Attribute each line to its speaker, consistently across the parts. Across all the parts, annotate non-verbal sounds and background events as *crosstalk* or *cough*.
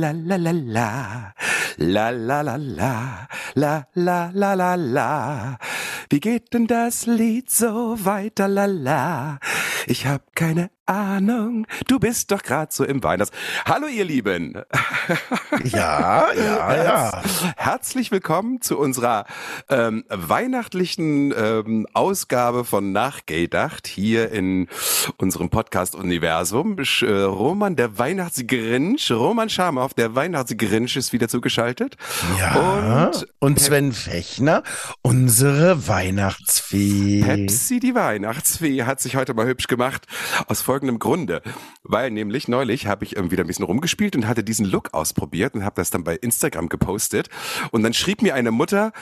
Speaker 1: La la la la, la la la la, la la la la la. Wie geht denn das Lied so weiter, la la? Ich hab keine Ahnung, du bist doch grad so im Weihnachts... Hallo ihr Lieben!
Speaker 2: Ja, ja, *laughs* ja.
Speaker 1: Herzlich willkommen zu unserer ähm, weihnachtlichen ähm, Ausgabe von Nachgedacht hier in unserem Podcast-Universum. Sch- äh, Roman, der Weihnachtsgrinch, Roman Schamow, der Weihnachtsgrinch ist wieder zugeschaltet.
Speaker 2: Ja.
Speaker 1: Und
Speaker 2: Und, Sven Fechner, unsere Weihnachtsfee.
Speaker 1: Pepsi, die Weihnachtsfee, hat sich heute mal hübsch gemacht. Aus folgendem Grunde. Weil nämlich neulich habe ich wieder ein bisschen rumgespielt und hatte diesen Look ausprobiert und habe das dann bei Instagram gepostet. Und dann schrieb mir eine Mutter,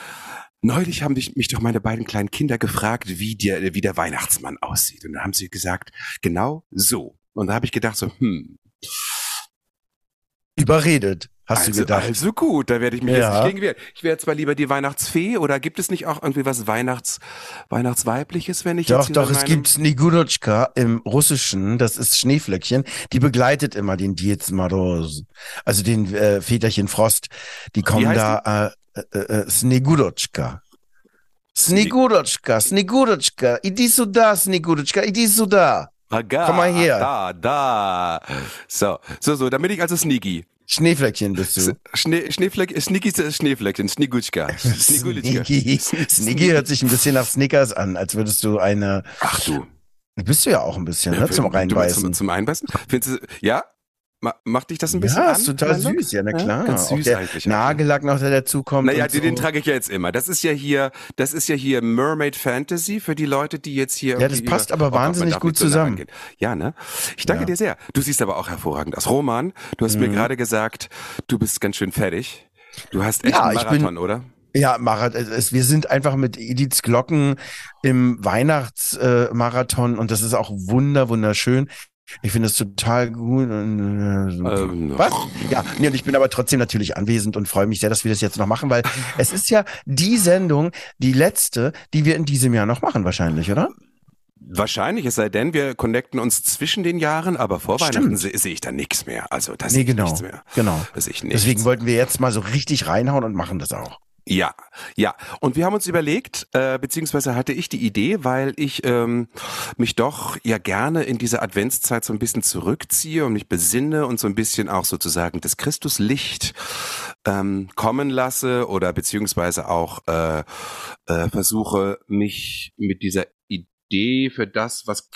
Speaker 1: neulich haben mich doch meine beiden kleinen Kinder gefragt, wie der, wie der Weihnachtsmann aussieht. Und dann haben sie gesagt, genau so. Und da habe ich gedacht so, hm,
Speaker 2: Überredet, Hast
Speaker 1: also,
Speaker 2: du gedacht?
Speaker 1: Also gut, da werde ich mich
Speaker 2: ja.
Speaker 1: jetzt nicht gegen wehren. Ich wäre zwar lieber die Weihnachtsfee oder gibt es nicht auch irgendwie was Weihnachts, Weihnachtsweibliches, wenn ich
Speaker 2: doch,
Speaker 1: jetzt
Speaker 2: Doch,
Speaker 1: doch,
Speaker 2: es gibt Nigudotschka im Russischen, das ist Schneeflöckchen, die begleitet immer den Dietz Maros, also den äh, Väterchen Frost. Die kommen da, äh, äh, äh, Snegudotschka. Snegurotschka, Snegurotschka, idi suda, Snegurotschka, idi suda.
Speaker 1: Aga,
Speaker 2: Komm mal her.
Speaker 1: Da, da. So, so, so, damit ich also Sneaky.
Speaker 2: Schneeflöckchen bist du.
Speaker 1: Schnee, Schneefleck, Sneaky ist das Schneefleckchen, Snigutschka. Snigulitschka.
Speaker 2: Sneaky. Hört sich ein bisschen nach Snickers an, als würdest du eine.
Speaker 1: Ach du.
Speaker 2: Bist du ja auch ein bisschen, ne? Zum Reinbeißen.
Speaker 1: Zum, zum Einbeißen? Findest du, ja? Ma, macht dich das ein bisschen
Speaker 2: ja,
Speaker 1: an?
Speaker 2: ist total
Speaker 1: Look?
Speaker 2: süß, ja, na klar.
Speaker 1: ganz süß
Speaker 2: der
Speaker 1: eigentlich.
Speaker 2: Nagellack noch, der dazukommt.
Speaker 1: Naja, den, den
Speaker 2: so.
Speaker 1: trage ich ja jetzt immer. Das ist ja hier, das ist ja hier Mermaid Fantasy für die Leute, die jetzt hier.
Speaker 2: Ja, das passt
Speaker 1: über-
Speaker 2: aber
Speaker 1: Oh
Speaker 2: wahnsinnig gut
Speaker 1: so nah
Speaker 2: zusammen.
Speaker 1: rangehen. Ja, ne? Ich danke
Speaker 2: Ja.
Speaker 1: dir sehr. Du siehst aber auch hervorragend aus. Roman, du hast mir
Speaker 2: Mhm.
Speaker 1: gerade gesagt, du bist ganz schön fertig. Du hast echt
Speaker 2: Ja,
Speaker 1: einen
Speaker 2: ich bin-
Speaker 1: Marathon, oder?
Speaker 2: Ja, Marath es, es, wir sind einfach mit Ediths Glocken im Weihnachtsmarathon äh, Marathon und das ist auch wunder, wunderschön. Ich finde es total gut. äh.
Speaker 1: Ähm,
Speaker 2: Was? Ja, nee, und ich bin aber trotzdem natürlich anwesend und freue mich sehr, dass wir das jetzt noch machen, weil es ist ja die Sendung, die letzte, die wir in diesem Jahr noch machen, wahrscheinlich, oder?
Speaker 1: Wahrscheinlich, es sei denn, wir connecten uns zwischen den Jahren, aber vor
Speaker 2: Stimmt.
Speaker 1: Weihnachten sehe seh ich da nichts mehr. Also das
Speaker 2: Nee, genau.
Speaker 1: nichts mehr.
Speaker 2: Genau.
Speaker 1: Das ich nichts.
Speaker 2: Deswegen wollten wir jetzt mal so richtig reinhauen und machen das auch.
Speaker 1: Ja, ja. Und wir haben uns überlegt, äh, beziehungsweise hatte ich die Idee, weil ich ähm, mich doch ja gerne in diese Adventszeit so ein bisschen zurückziehe und mich besinne und so ein bisschen auch sozusagen das Christuslicht ähm, kommen lasse oder beziehungsweise auch äh, äh, versuche, mich mit dieser Idee für das, was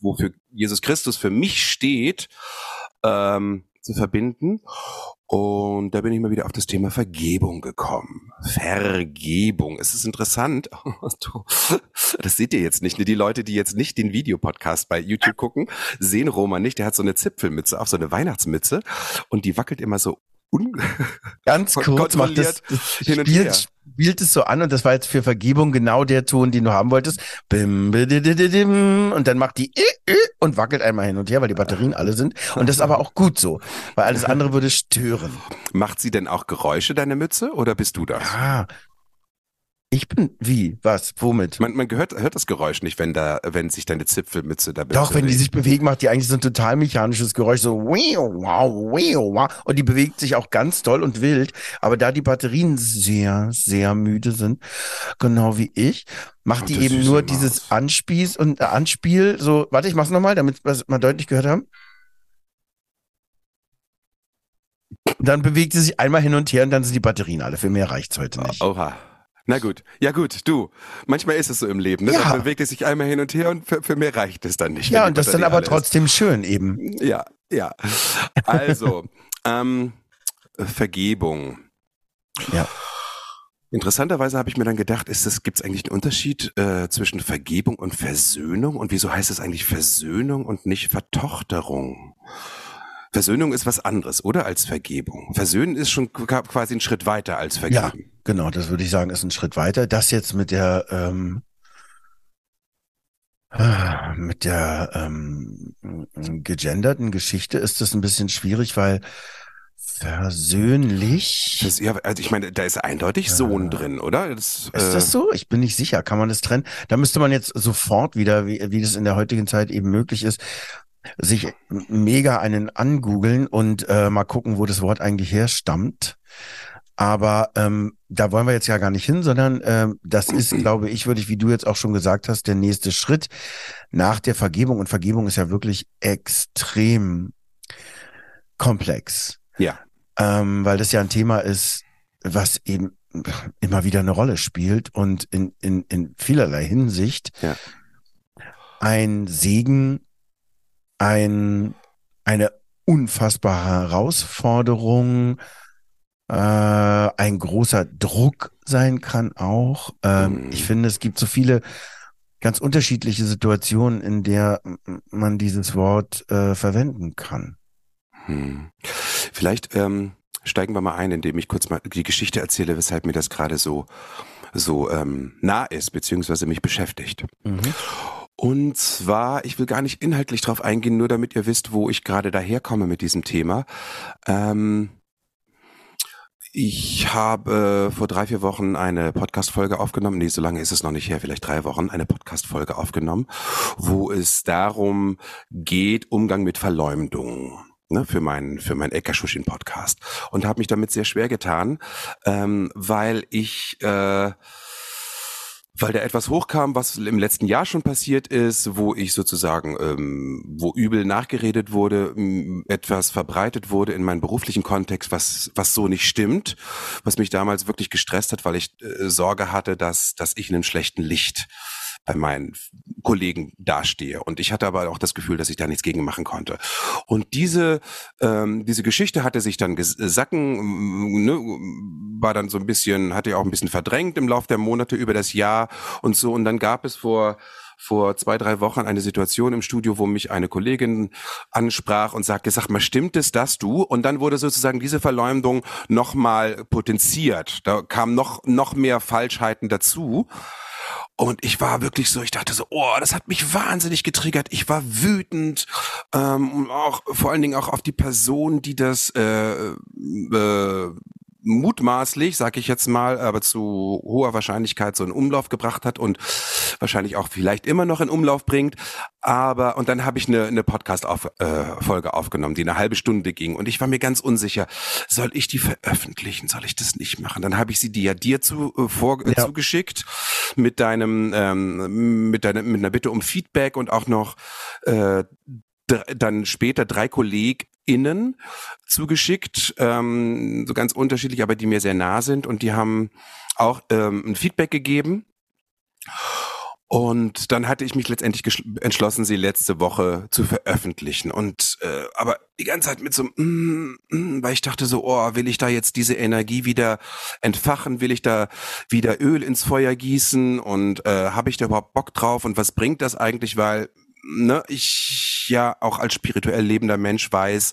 Speaker 1: wofür Jesus Christus für mich steht, ähm, zu verbinden. Und da bin ich mal wieder auf das Thema Vergebung gekommen. Vergebung. Es ist interessant. *laughs* Das seht ihr jetzt nicht. ne? Die Leute, die jetzt nicht den Videopodcast bei YouTube gucken, sehen Roman nicht. Der hat so eine Zipfelmütze auf, so eine Weihnachtsmütze. Und die wackelt immer so *laughs*
Speaker 2: Ganz kurz macht das, das spielt, spielt es so an und das war jetzt für Vergebung genau der Ton, den du haben wolltest. Bim, bidididim, und dann macht die i, i, und wackelt einmal hin und her, weil die Batterien alle sind. Und das ist aber auch gut so, weil alles andere würde stören.
Speaker 1: Macht sie denn auch Geräusche, deine Mütze, oder bist du das?
Speaker 2: Ah. Ich bin, wie, was, womit?
Speaker 1: Man, man gehört, hört das Geräusch nicht, wenn da, wenn sich deine Zipfelmütze da
Speaker 2: Doch, wenn die
Speaker 1: bewegt.
Speaker 2: sich bewegt, macht die eigentlich so ein total mechanisches Geräusch, so wow, wow. Und die bewegt sich auch ganz doll und wild. Aber da die Batterien sehr, sehr müde sind, genau wie ich, macht
Speaker 1: Ach,
Speaker 2: die eben nur
Speaker 1: Maus.
Speaker 2: dieses Anspieß und äh, Anspiel, so, warte, ich mach's nochmal, damit wir es mal deutlich gehört haben. Dann bewegt sie sich einmal hin und her und dann sind die Batterien alle. Für mehr reicht's heute nicht.
Speaker 1: Oha. Na gut. Ja gut, du. Manchmal ist es so im Leben. Ne?
Speaker 2: Ja.
Speaker 1: Dann bewegt es sich einmal hin und her und für, für mehr reicht es dann nicht.
Speaker 2: Ja, und das dann
Speaker 1: Batterie
Speaker 2: aber
Speaker 1: alle ist.
Speaker 2: trotzdem schön eben.
Speaker 1: Ja, ja. Also, *laughs* ähm, Vergebung.
Speaker 2: Ja.
Speaker 1: Interessanterweise habe ich mir dann gedacht, ist es, gibt es eigentlich einen Unterschied äh, zwischen Vergebung und Versöhnung? Und wieso heißt es eigentlich Versöhnung und nicht Vertochterung? Versöhnung ist was anderes, oder? Als Vergebung. Versöhnen ist schon quasi ein Schritt weiter als Vergeben. Ja,
Speaker 2: genau, das würde ich sagen, ist ein Schritt weiter. Das jetzt mit der ähm, mit der ähm, gegenderten Geschichte ist das ein bisschen schwierig, weil versöhnlich.
Speaker 1: Das, ja, also ich meine, da ist eindeutig Sohn drin, oder?
Speaker 2: Das, ist das äh, so? Ich bin nicht sicher. Kann man das trennen? Da müsste man jetzt sofort wieder, wie, wie das in der heutigen Zeit eben möglich ist, sich mega einen angoogeln und äh, mal gucken, wo das Wort eigentlich herstammt. Aber ähm, da wollen wir jetzt ja gar nicht hin, sondern ähm, das ist, glaube ich, würde ich, wie du jetzt auch schon gesagt hast, der nächste Schritt nach der Vergebung. Und Vergebung ist ja wirklich extrem komplex.
Speaker 1: Ja.
Speaker 2: Ähm, weil das ja ein Thema ist, was eben immer wieder eine Rolle spielt und in, in, in vielerlei Hinsicht
Speaker 1: ja.
Speaker 2: ein Segen ein, eine unfassbare Herausforderung, äh, ein großer Druck sein kann auch. Ähm, mhm. Ich finde, es gibt so viele ganz unterschiedliche Situationen, in der man dieses Wort äh, verwenden kann.
Speaker 1: Hm. Vielleicht ähm, steigen wir mal ein, indem ich kurz mal die Geschichte erzähle, weshalb mir das gerade so so ähm, nah ist, beziehungsweise mich beschäftigt. Mhm. Und zwar, ich will gar nicht inhaltlich drauf eingehen, nur damit ihr wisst, wo ich gerade daherkomme mit diesem Thema. Ähm, ich habe vor drei, vier Wochen eine Podcast-Folge aufgenommen. Nee, so lange ist es noch nicht her, vielleicht drei Wochen, eine Podcast-Folge aufgenommen, wo es darum geht, Umgang mit Verleumdung. Ne, für meinen für meinen Eckerschuschin Podcast und habe mich damit sehr schwer getan, ähm, weil ich äh, weil da etwas hochkam, was im letzten Jahr schon passiert ist, wo ich sozusagen, ähm, wo übel nachgeredet wurde, etwas verbreitet wurde in meinem beruflichen Kontext, was was so nicht stimmt, was mich damals wirklich gestresst hat, weil ich äh, Sorge hatte, dass dass ich in einem schlechten Licht bei meinen Kollegen dastehe. Und ich hatte aber auch das Gefühl, dass ich da nichts gegen machen konnte. Und diese, ähm, diese Geschichte hatte sich dann gesacken, ne, war dann so ein bisschen, hatte ja auch ein bisschen verdrängt im Laufe der Monate über das Jahr und so. Und dann gab es vor vor zwei, drei Wochen eine Situation im Studio, wo mich eine Kollegin ansprach und sagte, sag mal, stimmt es, dass du? Und dann wurde sozusagen diese Verleumdung nochmal potenziert. Da kam noch, noch mehr Falschheiten dazu. Und ich war wirklich so, ich dachte so, oh, das hat mich wahnsinnig getriggert. Ich war wütend, ähm, auch vor allen Dingen auch auf die Person, die das äh, äh, mutmaßlich, sag ich jetzt mal, aber zu hoher Wahrscheinlichkeit so in Umlauf gebracht hat und wahrscheinlich auch vielleicht immer noch in Umlauf bringt. Aber und dann habe ich eine, eine Podcast-Folge auf, äh, aufgenommen, die eine halbe Stunde ging und ich war mir ganz unsicher, soll ich die veröffentlichen, soll ich das nicht machen? Dann habe ich sie dir ja dir zu, äh, vor, ja. zugeschickt mit deinem ähm, mit deiner mit einer Bitte um Feedback und auch noch äh, dann später drei Kollegen innen zugeschickt, ähm, so ganz unterschiedlich, aber die mir sehr nah sind und die haben auch ähm, ein Feedback gegeben. Und dann hatte ich mich letztendlich entschlossen, sie letzte Woche zu veröffentlichen. Und äh, aber die ganze Zeit mit so, mm, mm, weil ich dachte so, oh, will ich da jetzt diese Energie wieder entfachen? Will ich da wieder Öl ins Feuer gießen? Und äh, habe ich da überhaupt Bock drauf? Und was bringt das eigentlich? Weil ne, ich ja auch als spirituell lebender Mensch weiß,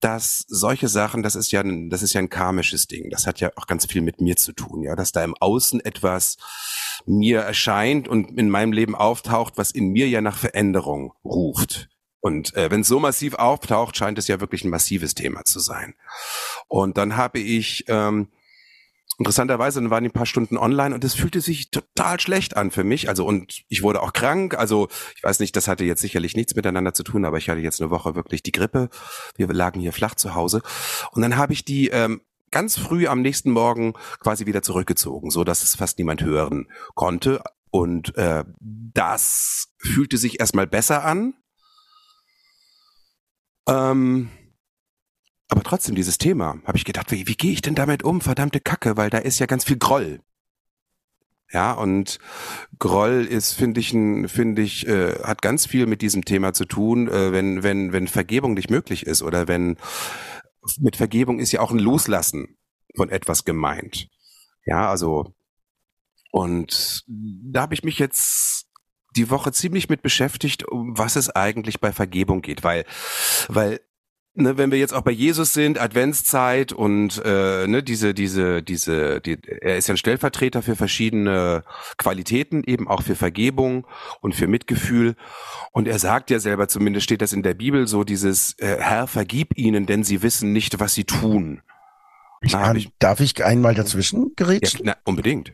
Speaker 1: dass solche Sachen, das ist ja, ein, das ist ja ein karmisches Ding. Das hat ja auch ganz viel mit mir zu tun, ja, dass da im Außen etwas mir erscheint und in meinem Leben auftaucht, was in mir ja nach Veränderung ruft. Und äh, wenn es so massiv auftaucht, scheint es ja wirklich ein massives Thema zu sein. Und dann habe ich ähm, interessanterweise, dann waren die ein paar Stunden online und es fühlte sich total schlecht an für mich. Also und ich wurde auch krank. Also ich weiß nicht, das hatte jetzt sicherlich nichts miteinander zu tun, aber ich hatte jetzt eine Woche wirklich die Grippe. Wir lagen hier flach zu Hause. Und dann habe ich die ähm, ganz früh am nächsten Morgen quasi wieder zurückgezogen, so dass es fast niemand hören konnte. Und äh, das fühlte sich erstmal besser an. Ähm, aber trotzdem, dieses Thema, habe ich gedacht, wie, wie gehe ich denn damit um? Verdammte Kacke, weil da ist ja ganz viel Groll. Ja, und Groll ist, finde ich, finde ich, äh, hat ganz viel mit diesem Thema zu tun, äh, wenn, wenn, wenn Vergebung nicht möglich ist oder wenn mit Vergebung ist ja auch ein Loslassen von etwas gemeint. Ja, also und da habe ich mich jetzt die Woche ziemlich mit beschäftigt, um was es eigentlich bei Vergebung geht, weil, weil ne, wenn wir jetzt auch bei Jesus sind, Adventszeit und äh, ne, diese, diese, diese, die, er ist ja ein Stellvertreter für verschiedene Qualitäten, eben auch für Vergebung und für Mitgefühl. Und er sagt ja selber, zumindest steht das in der Bibel, so dieses äh, Herr, vergib ihnen, denn sie wissen nicht, was sie tun.
Speaker 2: Ich kann,
Speaker 1: ich-
Speaker 2: darf ich einmal dazwischen
Speaker 1: Ja,
Speaker 2: gerätschen?
Speaker 1: na, unbedingt.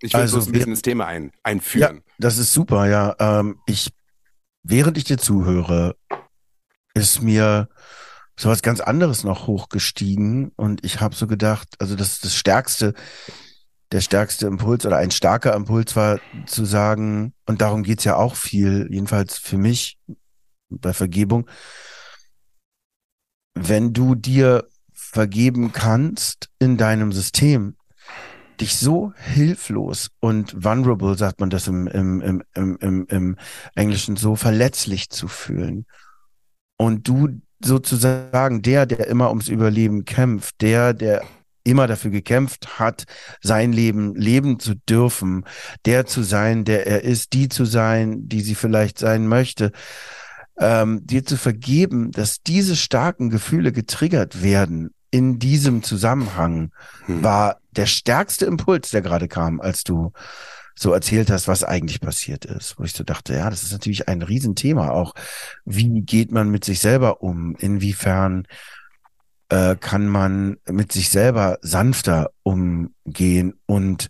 Speaker 1: Ich will
Speaker 2: Also
Speaker 1: bloß ein bisschen
Speaker 2: wir-
Speaker 1: ins Thema ein, einführen.
Speaker 2: Das ist super, ja. Ähm, ich, während ich dir zuhöre, ist mir sowas ganz anderes noch hochgestiegen und ich habe so gedacht, also das ist das stärkste, der stärkste Impuls oder ein starker Impuls war zu sagen, und darum geht's ja auch viel, jedenfalls für mich bei Vergebung, wenn du dir vergeben kannst in deinem System, dich so hilflos und vulnerable, sagt man das im, im, im, im, im, im Englischen, so verletzlich zu fühlen. Und du sozusagen der, der immer ums Überleben kämpft, der, der immer dafür gekämpft hat, sein Leben leben zu dürfen, der zu sein, der er ist, die zu sein, die sie vielleicht sein möchte, ähm, dir zu vergeben, dass diese starken Gefühle getriggert werden in diesem Zusammenhang,
Speaker 1: Hm.
Speaker 2: war der stärkste Impuls, der gerade kam, als du so erzählt hast, was eigentlich passiert ist. Wo ich so dachte, ja, das ist natürlich ein Riesenthema auch. Wie geht man mit sich selber um? Inwiefern äh, kann man mit sich selber sanfter umgehen und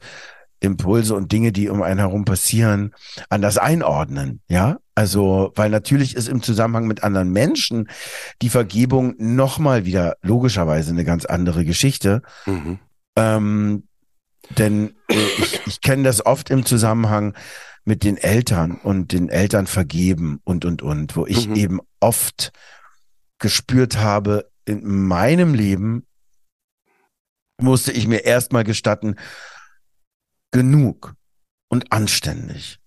Speaker 2: Impulse und Dinge, die um einen herum passieren, anders einordnen, ja? Also, weil natürlich ist im Zusammenhang mit anderen Menschen die Vergebung nochmal wieder logischerweise eine ganz andere Geschichte.
Speaker 1: Mhm.
Speaker 2: Ähm, denn äh, ich, ich kenne das oft im Zusammenhang mit den Eltern und den Eltern vergeben und, und, und, wo ich
Speaker 1: Mhm.
Speaker 2: eben oft gespürt habe, in meinem Leben musste ich mir erstmal gestatten, genug und anständig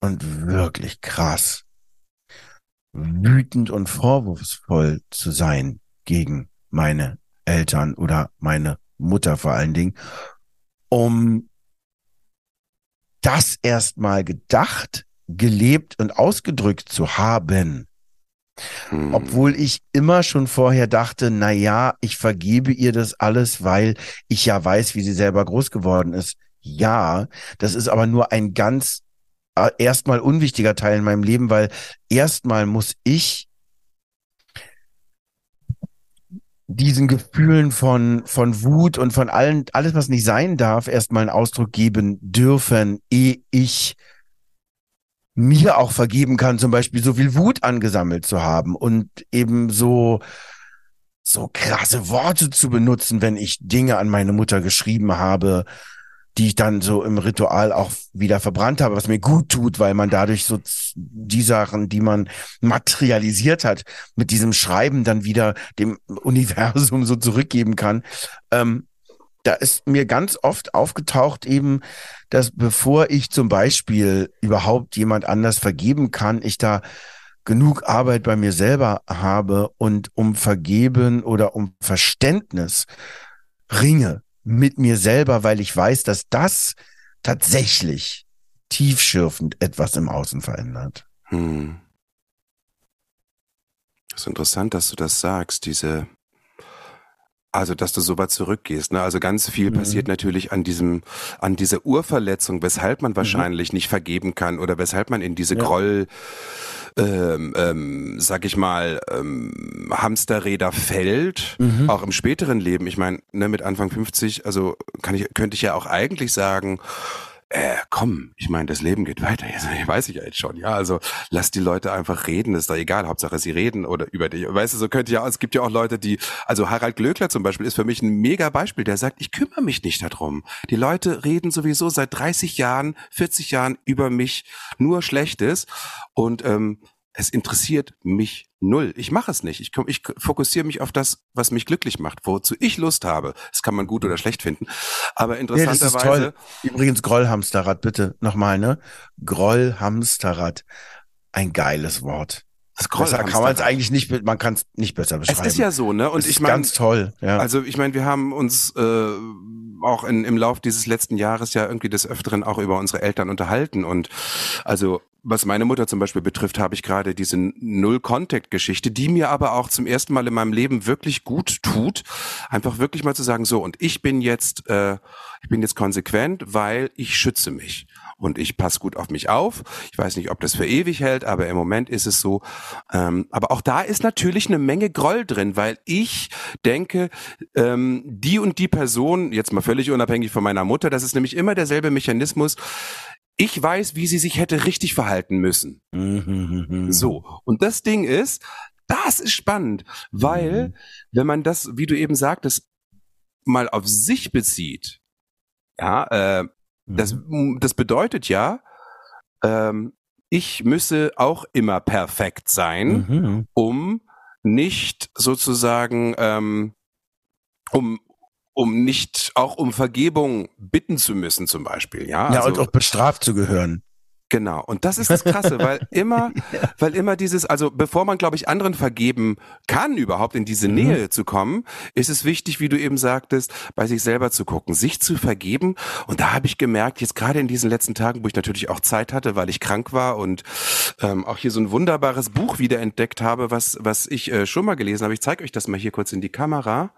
Speaker 2: und wirklich krass, wütend und vorwurfsvoll zu sein gegen meine Eltern oder meine Mutter vor allen Dingen, um das erstmal gedacht, gelebt und ausgedrückt zu haben.
Speaker 1: Hm.
Speaker 2: Obwohl ich immer schon vorher dachte, na ja, ich vergebe ihr das alles, weil ich ja weiß, wie sie selber groß geworden ist. Ja, das ist aber nur ein ganz äh, erstmal unwichtiger Teil in meinem Leben, weil erstmal muss ich diesen Gefühlen von, von Wut und von allen, alles, was nicht sein darf, erstmal einen Ausdruck geben dürfen, ehe ich mir auch vergeben kann, zum Beispiel so viel Wut angesammelt zu haben und eben so, so krasse Worte zu benutzen, wenn ich Dinge an meine Mutter geschrieben habe, die ich dann so im Ritual auch wieder verbrannt habe, was mir gut tut, weil man dadurch so die Sachen, die man materialisiert hat, mit diesem Schreiben dann wieder dem *laughs* Universum so zurückgeben kann. Ähm, da ist mir ganz oft aufgetaucht eben, dass bevor ich zum Beispiel überhaupt jemand anders vergeben kann, ich da genug Arbeit bei mir selber habe und um Vergeben oder um Verständnis ringe mit mir selber, weil ich weiß, dass das tatsächlich tiefschürfend etwas im Außen verändert.
Speaker 1: Hm. Das ist interessant, dass du das sagst, diese, also dass du so weit zurückgehst. Ne? Also ganz viel
Speaker 2: Mhm.
Speaker 1: passiert natürlich an diesem, an dieser Urverletzung, weshalb man wahrscheinlich nicht vergeben kann oder weshalb man in diese
Speaker 2: Ja.
Speaker 1: Groll, ähm, ähm, sag ich mal, ähm, Hamsterräder fällt,
Speaker 2: Mhm.
Speaker 1: auch im späteren Leben. Ich meine, ne, mit Anfang 50, also kann ich, könnte ich ja auch eigentlich sagen, äh, komm, ich meine, das Leben geht weiter. Jetzt, *laughs* weiß ich ja jetzt schon, ja. Also lass die Leute einfach reden, ist doch egal. Hauptsache sie reden oder über dich. Weißt du, so könnte ja, es gibt ja auch Leute, die, also Harald Glöckler zum Beispiel ist für mich ein mega Beispiel, der sagt, ich kümmere mich nicht darum. Die Leute reden sowieso seit 30 Jahren, 40 Jahren über mich nur Schlechtes und ähm, es interessiert mich null. Ich mache es nicht. Ich, komm- ich fokussiere mich auf das, was mich glücklich macht, wozu ich Lust habe. Das kann man gut oder schlecht finden. Aber
Speaker 2: Nee, das ist
Speaker 1: interessanterweise,
Speaker 2: toll. Übrigens Grollhamsterrad, bitte nochmal, ne? Grollhamsterrad. Ein geiles Wort.
Speaker 1: das
Speaker 2: Besser kann man es eigentlich nicht, man kann es nicht besser
Speaker 1: Es
Speaker 2: beschreiben.
Speaker 1: ist ja so, ne? Und
Speaker 2: Es
Speaker 1: ich
Speaker 2: ist
Speaker 1: meine,
Speaker 2: ganz toll, ja.
Speaker 1: also ich meine, wir haben uns äh, auch in, im Lauf dieses letzten Jahres ja irgendwie des Öfteren auch über unsere Eltern unterhalten und also was meine Mutter zum Beispiel betrifft, habe ich gerade diese Null-Contact-Geschichte, die mir aber auch zum ersten Mal in meinem Leben wirklich gut tut, einfach wirklich mal zu sagen, so, und ich bin jetzt, äh, ich bin jetzt konsequent, weil ich schütze mich und ich passe gut auf mich auf. Ich weiß nicht, ob das für ewig hält, aber im Moment ist es so. Ähm, aber auch da ist natürlich eine Menge Groll drin, weil ich denke, ähm, die und die Person, jetzt mal völlig unabhängig von meiner Mutter, das ist nämlich immer derselbe Mechanismus. Ich weiß, wie sie sich hätte richtig verhalten müssen.
Speaker 2: Mhm.
Speaker 1: So. Und das Ding ist, das ist spannend, weil,
Speaker 2: Mhm.
Speaker 1: wenn man das, wie du eben sagtest, mal auf sich bezieht, ja, äh, das,
Speaker 2: Mhm.
Speaker 1: das bedeutet ja, ähm, ich müsse auch immer perfekt sein,
Speaker 2: Mhm.
Speaker 1: um nicht sozusagen, ähm, um, um nicht auch um Vergebung bitten zu müssen, zum Beispiel. Ja,
Speaker 2: Ja,
Speaker 1: also,
Speaker 2: und auch bestraft zu gehören.
Speaker 1: Genau. Und das ist das Krasse, weil *laughs* immer, weil immer dieses, also bevor man, glaube ich, anderen vergeben kann, überhaupt in diese
Speaker 2: Mhm.
Speaker 1: Nähe zu kommen, ist es wichtig, wie du eben sagtest, bei sich selber zu gucken, sich zu vergeben. Und da habe ich gemerkt, jetzt gerade in diesen letzten Tagen, wo ich natürlich auch Zeit hatte, weil ich krank war und ähm, auch hier so ein wunderbares Buch wieder entdeckt habe, was, was ich äh, schon mal gelesen habe. Ich zeige euch das mal hier kurz in die Kamera.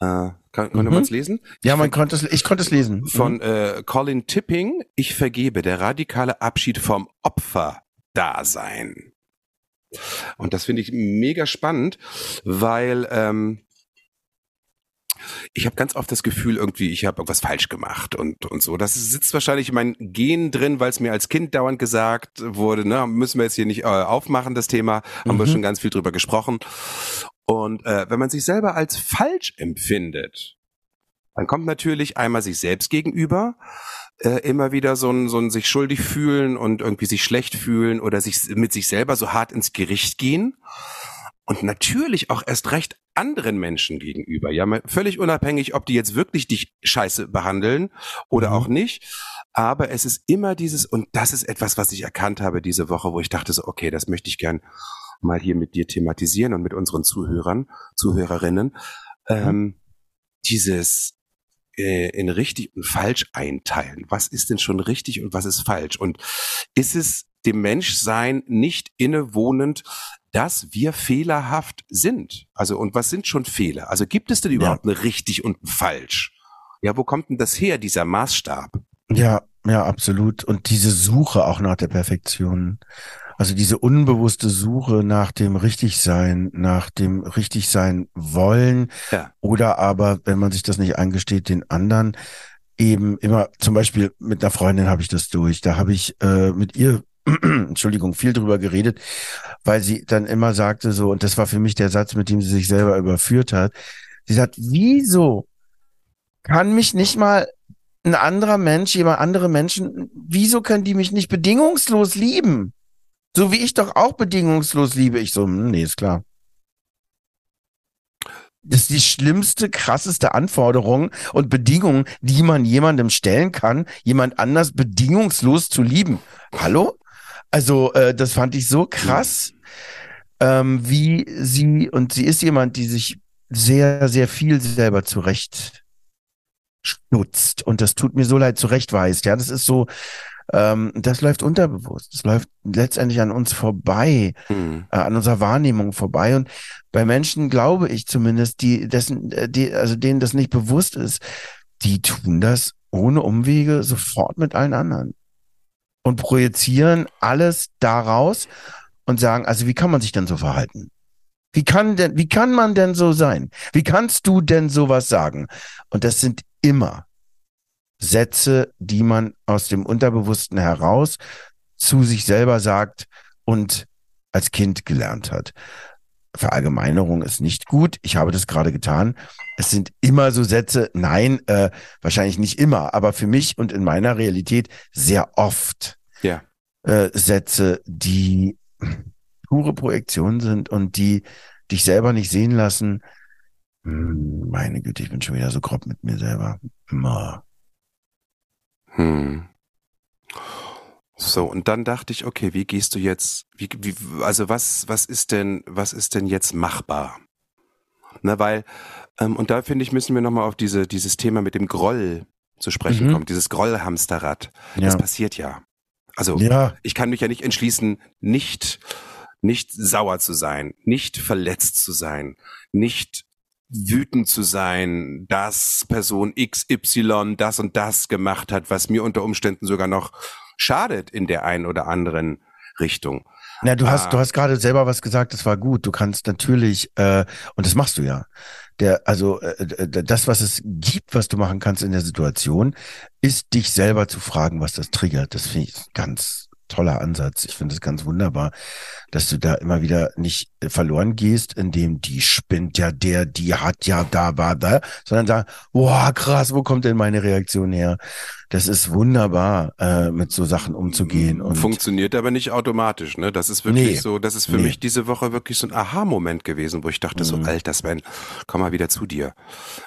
Speaker 1: Äh, kann, konnte
Speaker 2: Mhm.
Speaker 1: man es lesen?
Speaker 2: Ja, man konnte es, ich konnte es lesen.
Speaker 1: von äh, Colin Tipping, Ich vergebe, der radikale Abschied vom Opferdasein. Und das finde ich mega spannend, weil ähm, ich habe ganz oft das Gefühl, irgendwie, ich habe irgendwas falsch gemacht und, und so. Das sitzt wahrscheinlich in meinen Gen drin, weil es mir als Kind dauernd gesagt wurde, ne, müssen wir jetzt hier nicht äh, aufmachen, das Thema, haben wir
Speaker 2: Mhm.
Speaker 1: schon ganz viel drüber gesprochen. Und äh, wenn man sich selber als falsch empfindet, dann kommt natürlich einmal sich selbst gegenüber äh, immer wieder so ein, so ein sich schuldig fühlen und irgendwie sich schlecht fühlen oder sich mit sich selber so hart ins Gericht gehen. Und natürlich auch erst recht anderen Menschen gegenüber. Ja, völlig unabhängig, ob die jetzt wirklich dich scheiße behandeln oder
Speaker 2: Mhm.
Speaker 1: auch nicht. Aber es ist immer dieses, und das ist etwas, was ich erkannt habe diese Woche, wo ich dachte so, okay, das möchte ich gern mal hier mit dir thematisieren und mit unseren Zuhörern, Zuhörerinnen. Ähm, dieses äh, in richtig und falsch einteilen. Was ist denn schon richtig und was ist falsch? Und ist es dem Menschsein nicht innewohnend, dass wir fehlerhaft sind? Also, und was sind schon Fehler? Also gibt es denn überhaupt eine richtig und ein falsch? Ja, wo kommt denn das her, dieser Maßstab?
Speaker 2: Ja, ja, absolut. Und diese Suche auch nach der Perfektion. Also diese unbewusste Suche nach dem Richtigsein, nach dem Richtigsein wollen
Speaker 1: Ja.
Speaker 2: oder aber, wenn man sich das nicht eingesteht, den anderen eben immer, zum Beispiel mit einer Freundin habe ich das durch, da habe ich äh, mit ihr, *clears throat* Entschuldigung, viel drüber geredet, weil sie dann immer sagte so, und das war für mich der Satz, mit dem sie sich selber überführt hat, sie sagt, wieso kann mich nicht mal ein anderer Mensch, jemand andere Menschen, wieso können die mich nicht bedingungslos lieben? So wie ich doch auch bedingungslos liebe. Ich so, hm, nee, ist klar. Das ist die schlimmste, krasseste Anforderung und Bedingung, die man jemandem stellen kann, jemand anders bedingungslos zu lieben. Hallo? Also, äh, das fand ich so krass, ähm, wie sie, und sie ist jemand, die sich sehr, sehr viel selber zurecht stutzt. Und das tut mir so leid, zurechtweist. Ja, das ist so, ähm, das läuft unterbewusst. Das läuft letztendlich an uns vorbei,
Speaker 1: Hm.
Speaker 2: äh, an unserer Wahrnehmung vorbei. Und bei Menschen glaube ich zumindest, die dessen, äh, die, also denen das nicht bewusst ist, die tun das ohne Umwege sofort mit allen anderen und projizieren alles daraus und sagen, also wie kann man sich denn so verhalten? Wie kann denn, wie kann man denn so sein? Wie kannst du denn sowas sagen? Und das sind immer Sätze, die man aus dem Unterbewussten heraus zu sich selber sagt und als Kind gelernt hat. Verallgemeinerung ist nicht gut. Ich habe das gerade getan. Es sind immer so Sätze, nein, äh, wahrscheinlich nicht immer, aber für mich und in meiner Realität sehr oft
Speaker 1: Ja.
Speaker 2: äh, Sätze, die pure Projektion sind und die dich selber nicht sehen lassen. Hm, Meine Güte, ich bin schon wieder so grob mit mir selber. Immer.
Speaker 1: Hm. So, und dann dachte ich, okay, wie gehst du jetzt, wie, wie, also was, was ist denn, was ist denn jetzt machbar? Na, weil, ähm, und da finde ich, müssen wir nochmal auf diese, dieses Thema mit dem Groll zu sprechen
Speaker 2: Mhm.
Speaker 1: kommen, dieses Grollhamsterrad. Das
Speaker 2: Ja.
Speaker 1: passiert ja. Also
Speaker 2: Ja.
Speaker 1: ich kann mich ja nicht entschließen, nicht, nicht sauer zu sein, nicht verletzt zu sein, nicht wütend zu sein, dass Person XY das und das gemacht hat, was mir unter Umständen sogar noch schadet in der einen oder anderen Richtung.
Speaker 2: Na, du
Speaker 1: Ah.
Speaker 2: hast, du hast gerade selber was gesagt, das war gut. Du kannst natürlich, äh, und das machst du ja. Der, also äh, das, was es gibt, was du machen kannst in der Situation, ist dich selber zu fragen, was das triggert. Das finde ich ganz toller Ansatz. Ich finde es ganz wunderbar, dass du da immer wieder nicht äh, verloren gehst, indem die spinnt ja der, die hat ja da, da, da, sondern sag, wow, krass, wo kommt denn meine Reaktion her? Das ist wunderbar, äh, mit so Sachen umzugehen. Und
Speaker 1: Funktioniert aber nicht automatisch, ne? Das ist wirklich
Speaker 2: Nee.
Speaker 1: so, das ist für
Speaker 2: Nee.
Speaker 1: mich diese Woche wirklich so ein Aha-Moment gewesen, wo ich dachte so,
Speaker 2: Mhm.
Speaker 1: alter Sven, komm mal wieder zu dir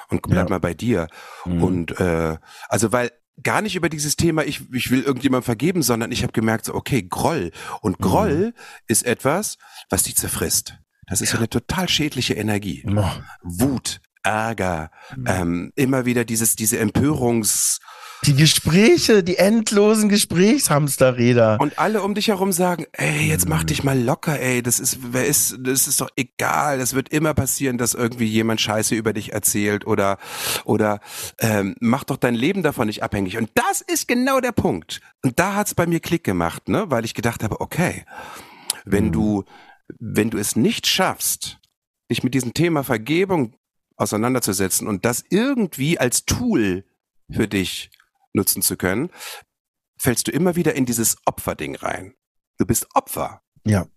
Speaker 1: und bleib
Speaker 2: Ja.
Speaker 1: mal bei dir.
Speaker 2: Mhm.
Speaker 1: Und äh, also weil gar nicht über dieses Thema, ich, ich will irgendjemandem vergeben, sondern ich habe gemerkt, so, okay, Groll. Und Groll ist etwas, was dich zerfrisst. Das ist ja. eine total schädliche Energie.
Speaker 2: Oh,
Speaker 1: Wut, Ärger,
Speaker 2: Mhm.
Speaker 1: ähm, immer wieder dieses, diese Empörungs-
Speaker 2: Die Gespräche, die endlosen Gesprächshamsterräder.
Speaker 1: Und alle um dich herum sagen, ey, jetzt mach
Speaker 2: Mhm.
Speaker 1: dich mal locker, ey, das ist, wer ist, das ist doch egal, das wird immer passieren, dass irgendwie jemand Scheiße über dich erzählt oder, oder ähm, mach doch dein Leben davon nicht abhängig. Und das ist genau der Punkt. Und da hat's bei mir Klick gemacht, ne, weil ich gedacht habe, okay, wenn
Speaker 2: Mhm.
Speaker 1: du, wenn du es nicht schaffst, dich mit diesem Thema Vergebung auseinanderzusetzen und das irgendwie als Tool für dich nutzen zu können, fällst du immer wieder in dieses Opferding rein. Du bist Opfer.
Speaker 2: Ja.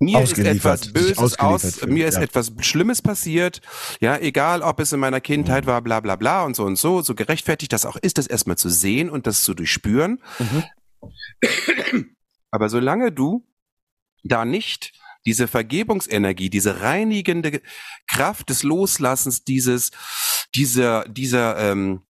Speaker 1: Mir ist etwas Böses aus,
Speaker 2: fühlen,
Speaker 1: mir ist
Speaker 2: ja.
Speaker 1: etwas Schlimmes passiert, ja, egal ob es in meiner Kindheit war, bla bla bla und so und so, so gerechtfertigt das auch ist, das erstmal zu sehen und das zu durchspüren.
Speaker 2: Mhm.
Speaker 1: Aber solange du da nicht diese Vergebungsenergie, diese reinigende Kraft des Loslassens, dieses, dieser, dieser, ähm,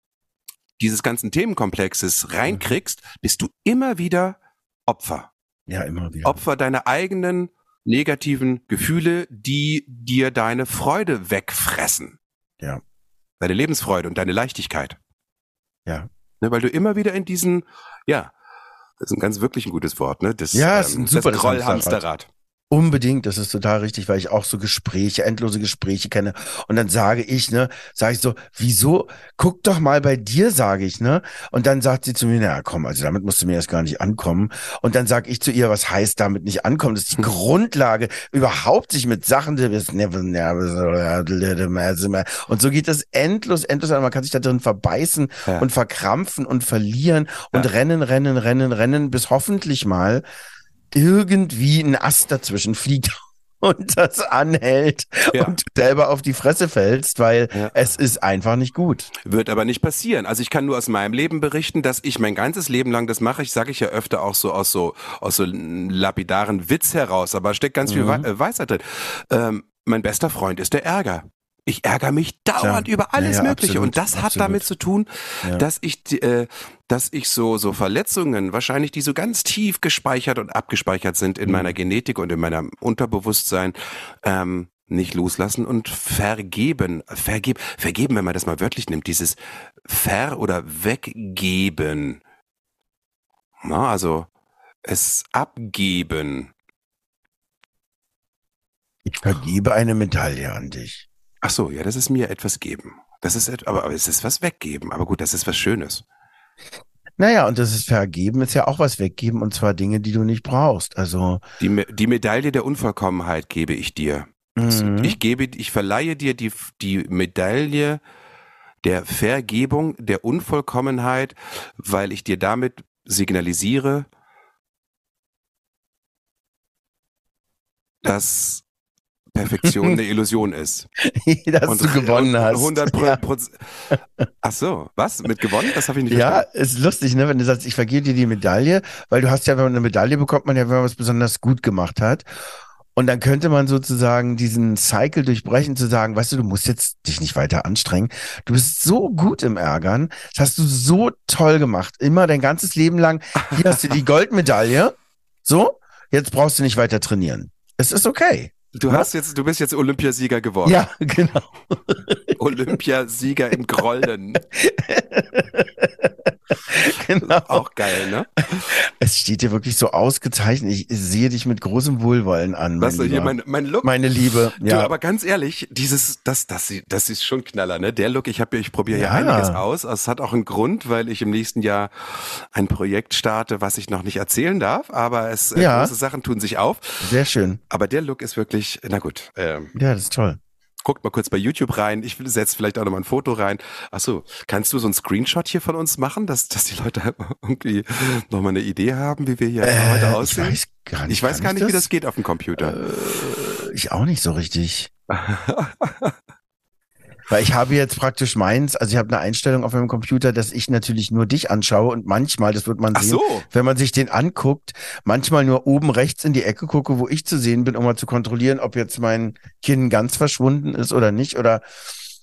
Speaker 1: dieses ganzen Themenkomplexes reinkriegst, bist du immer wieder Opfer.
Speaker 2: Ja, immer wieder.
Speaker 1: Opfer deiner eigenen negativen Gefühle, die dir deine Freude wegfressen.
Speaker 2: Ja.
Speaker 1: Deine Lebensfreude und deine Leichtigkeit.
Speaker 2: Ja.
Speaker 1: Ne, weil du immer wieder in diesen, ja, das ist ein ganz wirklich ein gutes Wort, ne? Das,
Speaker 2: Ja, ist ein super,
Speaker 1: das Grollhamsterrad.
Speaker 2: Unbedingt, das ist total richtig, weil ich auch so Gespräche, endlose Gespräche kenne. Und dann sage ich, ne, sage ich so, wieso, guck doch mal bei dir, sage ich, ne? Und dann sagt sie zu mir, na komm, also damit musst du mir erst gar nicht ankommen. Und dann sage ich zu ihr, was heißt damit nicht ankommen? Das ist die Grundlage, überhaupt sich mit Sachen, und so geht das endlos, endlos an. Man kann sich da drin verbeißen
Speaker 1: Ja.
Speaker 2: und verkrampfen und verlieren und
Speaker 1: Ja.
Speaker 2: rennen, rennen, rennen, rennen, bis hoffentlich mal irgendwie ein Ast dazwischen fliegt *laughs* und das anhält
Speaker 1: Ja.
Speaker 2: und selber auf die Fresse fällst, weil
Speaker 1: Ja.
Speaker 2: es ist einfach nicht gut.
Speaker 1: Wird aber nicht passieren. Also ich kann nur aus meinem Leben berichten, dass ich mein ganzes Leben lang das mache. Ich sage ich ja öfter auch so aus so aus so lapidaren Witz heraus, aber steckt ganz viel
Speaker 2: Mhm.
Speaker 1: Wei- äh, Weisheit drin. Ähm, mein bester Freund ist der Ärger. Ich ärgere mich dauernd
Speaker 2: Klar.
Speaker 1: über alles
Speaker 2: Ja, ja,
Speaker 1: Mögliche
Speaker 2: absolut,
Speaker 1: und das hat
Speaker 2: absolut.
Speaker 1: damit zu tun,
Speaker 2: Ja.
Speaker 1: dass ich äh, dass ich so so Verletzungen wahrscheinlich die so ganz tief gespeichert und abgespeichert sind in
Speaker 2: Mhm.
Speaker 1: meiner Genetik und in meinem Unterbewusstsein ähm, nicht loslassen und vergeben vergeben vergeben wenn man das mal wörtlich nimmt dieses ver oder weggeben na also es abgeben
Speaker 2: Ich vergebe eine Medaille an dich.
Speaker 1: Ach so ja das ist mir etwas geben das ist aber, aber es ist was weggeben aber gut das ist was Schönes
Speaker 2: Naja, und das ist vergeben, ist ja auch was weggeben, und zwar Dinge, die du nicht brauchst. Also,
Speaker 1: die die Medaille der Unvollkommenheit gebe ich dir
Speaker 2: mhm.
Speaker 1: Ich gebe, ich verleihe dir die, die Medaille der Vergebung, der Unvollkommenheit, weil ich dir damit signalisiere, dass Perfektion *laughs* eine Illusion ist. *laughs*
Speaker 2: dass du gewonnen hast.
Speaker 1: 100 Pro,
Speaker 2: Ja.
Speaker 1: Ach so, was? Mit gewonnen? Das habe ich nicht
Speaker 2: Ja,
Speaker 1: verstanden.
Speaker 2: ist lustig, ne, wenn du sagst, ich vergebe dir die Medaille, weil du hast ja, wenn man eine Medaille bekommt, man ja, wenn man was besonders gut gemacht hat. Und dann könnte man sozusagen diesen Cycle durchbrechen, zu sagen, weißt du, du musst jetzt dich nicht weiter anstrengen. Du bist so gut im Ärgern. Das hast du so toll gemacht. Immer dein ganzes Leben lang. Hier hast du die *laughs* Goldmedaille. So, jetzt brauchst du nicht weiter trainieren. Es ist okay.
Speaker 1: Du
Speaker 2: Was?
Speaker 1: hast jetzt, du bist jetzt Olympiasieger geworden.
Speaker 2: Ja, *laughs* genau.
Speaker 1: Olympiasieger im Grollen. *laughs*
Speaker 2: genau.
Speaker 1: Auch geil, ne?
Speaker 2: Es steht dir wirklich so ausgezeichnet. Ich sehe dich mit großem Wohlwollen an.
Speaker 1: Was
Speaker 2: mein
Speaker 1: hier
Speaker 2: Lieber.
Speaker 1: mein, mein Look.
Speaker 2: Meine Liebe.
Speaker 1: Du,
Speaker 2: Ja.
Speaker 1: aber ganz ehrlich, dieses, das, das, das ist schon Knaller, ne? Der Look, ich habe, ich probiere ja.
Speaker 2: Ja.
Speaker 1: einiges aus. Es hat auch einen Grund, weil ich im nächsten Jahr ein Projekt starte, was ich noch nicht erzählen darf. Aber es äh,
Speaker 2: Ja.
Speaker 1: große Sachen tun sich auf.
Speaker 2: Sehr schön.
Speaker 1: Aber der Look ist wirklich, na gut. Ähm,
Speaker 2: Ja, das ist toll.
Speaker 1: guckt mal kurz bei YouTube rein. Ich setze vielleicht auch noch mal ein Foto rein. Ach so, kannst du so einen Screenshot hier von uns machen, dass, dass die Leute *laughs* irgendwie noch mal eine Idee haben, wie wir hier heute
Speaker 2: Äh, ich
Speaker 1: aussehen?
Speaker 2: weiß gar nicht.
Speaker 1: ich weiß gar
Speaker 2: ich
Speaker 1: nicht, wie das geht auf dem Computer.
Speaker 2: Äh, ich auch nicht so richtig. *laughs* Weil ich habe jetzt praktisch meins, also ich habe eine Einstellung auf meinem Computer, dass ich natürlich nur dich anschaue und manchmal, das wird man
Speaker 1: Ach
Speaker 2: sehen,
Speaker 1: so.
Speaker 2: wenn man sich den anguckt, manchmal nur oben rechts in die Ecke gucke, wo ich zu sehen bin, um mal zu kontrollieren, ob jetzt mein Kinn ganz verschwunden ist oder nicht. Oder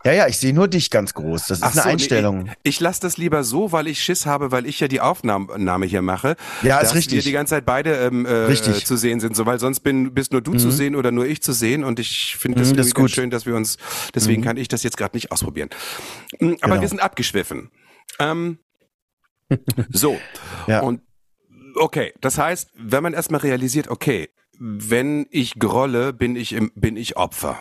Speaker 2: ja, ja, ich sehe nur dich ganz groß. Das ist
Speaker 1: Ach
Speaker 2: eine
Speaker 1: so, nee,
Speaker 2: Einstellung.
Speaker 1: Ich lasse das lieber so, weil ich Schiss habe, weil ich ja die Aufnahme hier mache.
Speaker 2: ja,
Speaker 1: dass
Speaker 2: ist
Speaker 1: wir
Speaker 2: richtig.
Speaker 1: die ganze Zeit beide ähm, äh,
Speaker 2: Richtig.
Speaker 1: zu sehen sind, so weil sonst bin bist nur du zu
Speaker 2: Mhm.
Speaker 1: sehen oder nur ich zu sehen und ich finde das,
Speaker 2: Mhm, das
Speaker 1: ganz
Speaker 2: gut.
Speaker 1: schön, dass wir uns. Deswegen
Speaker 2: Mhm.
Speaker 1: kann ich das jetzt gerade nicht ausprobieren. Mm, Aber
Speaker 2: Genau.
Speaker 1: wir sind abgeschwiffen. Ähm, *laughs* so
Speaker 2: Ja.
Speaker 1: und okay, das heißt, wenn man erstmal realisiert, okay, wenn ich grolle, bin ich im, bin ich Opfer.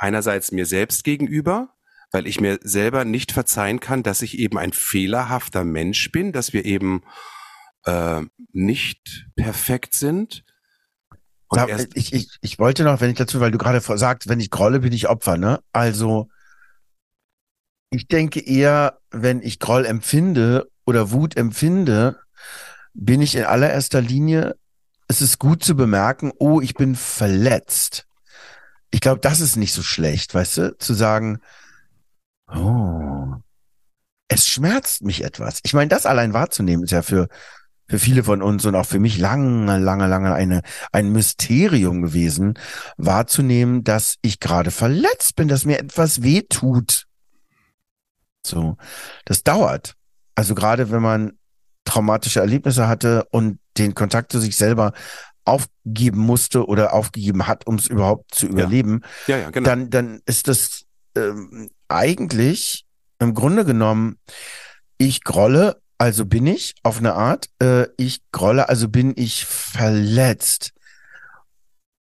Speaker 1: Einerseits mir selbst gegenüber, weil ich mir selber nicht verzeihen kann, dass ich eben ein fehlerhafter Mensch bin, dass wir eben äh, nicht perfekt sind. Erst,
Speaker 2: ich, ich, ich wollte noch, wenn ich dazu, weil du gerade sagst, wenn ich grolle, bin ich Opfer, ne? Also, ich denke eher, wenn ich Groll empfinde oder Wut empfinde, bin ich in allererster Linie, es ist gut zu bemerken, oh, ich bin verletzt. Ich glaube, das ist nicht so schlecht, weißt du, zu sagen, oh, es schmerzt mich etwas. Ich meine, das allein wahrzunehmen ist ja für, für viele von uns und auch für mich lange, lange, lange eine, ein Mysterium gewesen, wahrzunehmen, dass ich gerade verletzt bin, dass mir etwas weh tut. So, das dauert. Also gerade wenn man traumatische Erlebnisse hatte und den Kontakt zu sich selber aufgeben musste oder aufgegeben hat, um es überhaupt zu überleben,
Speaker 1: ja, ja, genau.
Speaker 2: dann, dann ist das ähm, eigentlich im Grunde genommen, ich grolle, also bin ich auf eine Art, äh, ich grolle, also bin ich verletzt.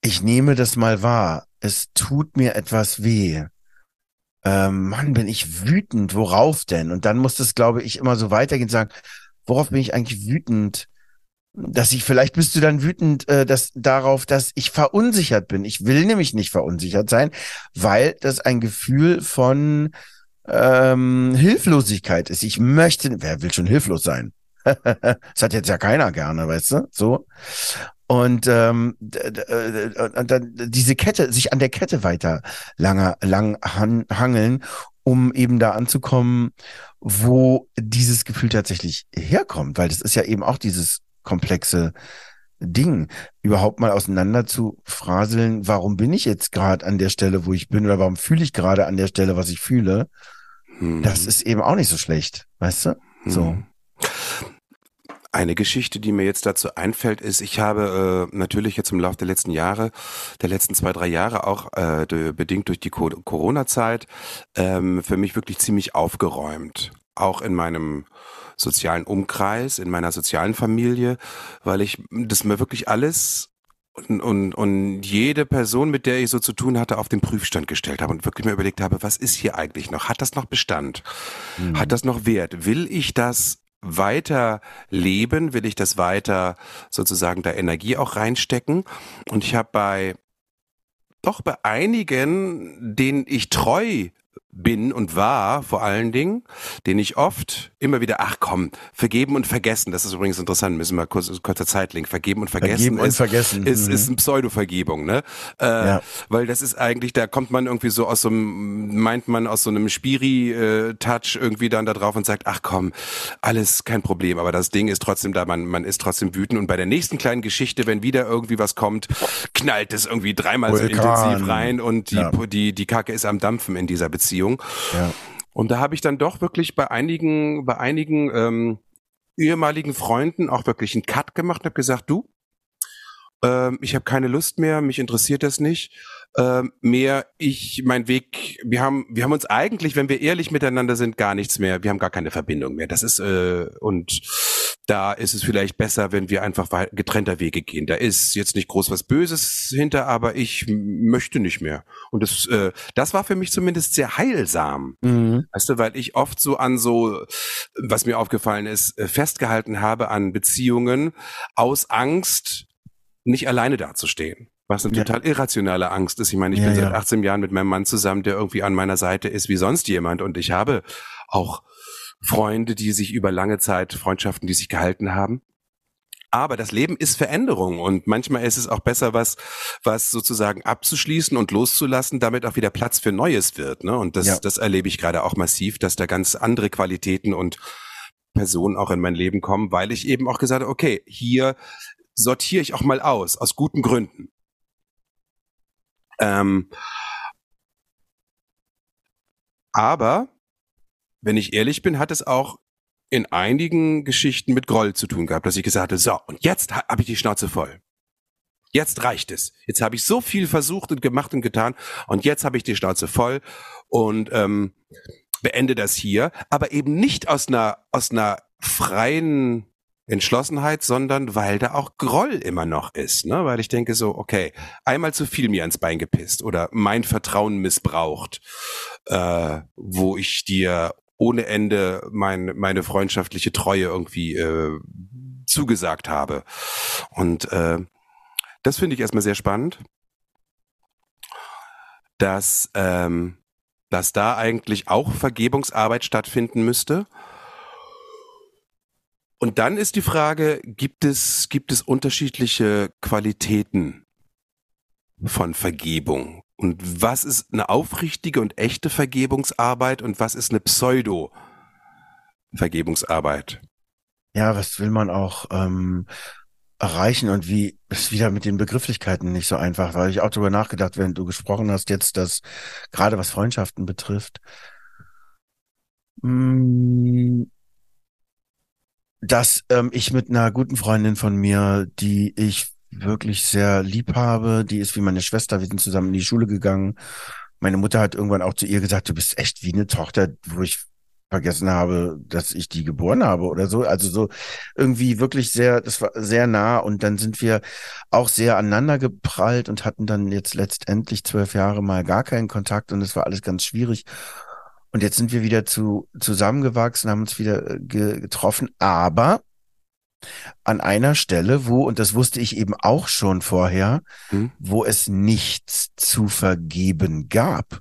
Speaker 2: Ich nehme das mal wahr. Es tut mir etwas weh. Ähm, Mann, bin ich wütend. Worauf denn? Und dann muss das, glaube ich, immer so weitergehen und sagen, worauf bin ich eigentlich wütend? Dass ich, vielleicht bist du dann wütend, äh, dass, darauf, dass ich verunsichert bin. Ich will nämlich nicht verunsichert sein, weil das ein Gefühl von ähm, Hilflosigkeit ist. Ich möchte, wer will schon hilflos sein? *laughs* das hat jetzt ja keiner gerne, weißt du? So. Und, ähm, äh, dann diese Kette, sich an der Kette weiter langer, lang han, hangeln, um eben da anzukommen, wo dieses Gefühl tatsächlich herkommt, weil das ist ja eben auch dieses komplexe Ding, überhaupt mal auseinander zu fraseln, warum bin ich jetzt gerade an der Stelle, wo ich bin, oder warum fühle ich gerade an der Stelle, was ich fühle,
Speaker 1: Hm.
Speaker 2: das ist eben auch nicht so schlecht, weißt du? So.
Speaker 1: Hm. Eine Geschichte, die mir jetzt dazu einfällt, ist, ich habe äh, natürlich jetzt im Laufe der letzten Jahre, der letzten zwei, drei Jahre auch äh, de- bedingt durch die Co Corona-Zeit, ähm, für mich wirklich ziemlich aufgeräumt. Auch in meinem sozialen Umkreis, in meiner sozialen Familie, weil ich das mir wirklich alles und, und, und jede Person, mit der ich so zu tun hatte, auf den Prüfstand gestellt habe und wirklich mir überlegt habe, was ist hier eigentlich noch? Hat das noch Bestand?
Speaker 2: Hm.
Speaker 1: Hat das noch Wert? Will ich das weiter leben? Will ich das weiter sozusagen da Energie auch reinstecken? Und ich habe bei doch bei einigen, denen ich treu bin und war, vor allen Dingen, den ich oft immer wieder, ach komm, vergeben und vergessen, das ist übrigens interessant, müssen wir kurz, kurzer Zeitlink, vergeben und vergessen
Speaker 2: Vergeben und
Speaker 1: ist,
Speaker 2: vergessen.
Speaker 1: ist,
Speaker 2: Mhm.
Speaker 1: ist eine Pseudo-Vergebung, ne? Äh,
Speaker 2: Ja.
Speaker 1: Weil das ist eigentlich, da kommt man irgendwie so aus so einem, meint man aus so einem Spiri-Touch irgendwie dann da drauf und sagt, ach komm, alles kein Problem, aber das Ding ist trotzdem da, man, man ist trotzdem wütend und bei der nächsten kleinen Geschichte, wenn wieder irgendwie was kommt, knallt es irgendwie dreimal so
Speaker 2: Vulkan.
Speaker 1: intensiv rein und die,
Speaker 2: Ja.
Speaker 1: die, die Kacke ist am Dampfen in dieser Beziehung.
Speaker 2: Ja.
Speaker 1: Und da habe ich dann doch wirklich bei einigen, bei einigen ähm, ehemaligen Freunden auch wirklich einen Cut gemacht und habe gesagt, du, ähm, ich habe keine Lust mehr, mich interessiert das nicht. Ähm, mehr ich, mein Weg, wir haben, wir haben uns eigentlich, wenn wir ehrlich miteinander sind, gar nichts mehr, wir haben gar keine Verbindung mehr. Das ist, äh, und da ist es vielleicht besser, wenn wir einfach getrennter Wege gehen. Da ist jetzt nicht groß was Böses hinter, aber ich möchte nicht mehr. Und das, äh, das war für mich zumindest sehr heilsam. Mhm. Weißt du, weil ich oft so an so, was mir aufgefallen ist, äh, festgehalten habe an Beziehungen aus Angst, nicht alleine dazustehen. Was eine ja. total irrationale Angst ist. Ich meine, ich ja, bin seit 18 Jahren mit meinem Mann zusammen, der irgendwie an meiner Seite ist wie sonst jemand. Und ich habe auch Freunde, die sich über lange Zeit, Freundschaften, die sich gehalten haben. Aber das Leben ist Veränderung und manchmal ist es auch besser, was, was sozusagen abzuschließen und loszulassen, damit auch wieder Platz für Neues wird. Ne? Und das, ja. das erlebe ich gerade auch massiv, dass da ganz andere Qualitäten und Personen auch in mein Leben kommen, weil ich eben auch gesagt habe, okay, hier sortiere ich auch mal aus, aus guten Gründen. Ähm, aber, wenn ich ehrlich bin, hat es auch in einigen Geschichten mit Groll zu tun gehabt, dass ich gesagt habe, so, und jetzt habe ich die Schnauze voll. Jetzt reicht es. Jetzt habe ich so viel versucht und gemacht und getan und jetzt habe ich die Schnauze voll und ähm, beende das hier, aber eben nicht aus einer aus einer freien Entschlossenheit, sondern weil da auch Groll immer noch ist, ne? Weil ich denke so, okay, einmal zu viel mir ans Bein gepisst oder mein Vertrauen missbraucht, äh, wo ich dir ohne Ende mein, meine freundschaftliche Treue irgendwie äh, zugesagt habe. Und äh, das finde ich erstmal sehr spannend, dass, ähm, dass da eigentlich auch Vergebungsarbeit stattfinden müsste und dann ist die Frage, gibt es, gibt es unterschiedliche Qualitäten von Vergebung? Und was ist eine aufrichtige und echte Vergebungsarbeit und was ist eine Pseudo-Vergebungsarbeit?
Speaker 2: Ja, was will man auch ähm, erreichen und wie ist wieder mit den Begrifflichkeiten nicht so einfach, weil ich auch darüber nachgedacht, wenn du gesprochen hast, jetzt das gerade was Freundschaften betrifft. Mh, hm, dass ähm, ich mit einer guten Freundin von mir, die ich wirklich sehr lieb habe, die ist wie meine Schwester, wir sind zusammen in die Schule gegangen. Meine Mutter hat irgendwann auch zu ihr gesagt, du bist echt wie eine Tochter, wo ich vergessen habe, dass ich die geboren habe oder so. Also so irgendwie wirklich sehr, das war sehr nah und dann sind wir auch sehr aneinander geprallt und hatten dann jetzt letztendlich zwölf Jahre mal gar keinen Kontakt und es war alles ganz schwierig. Und jetzt sind wir wieder zu, zusammengewachsen, haben uns wieder äh, getroffen, aber an einer Stelle, wo, und das wusste ich eben auch schon vorher, hm? wo es nichts zu vergeben gab.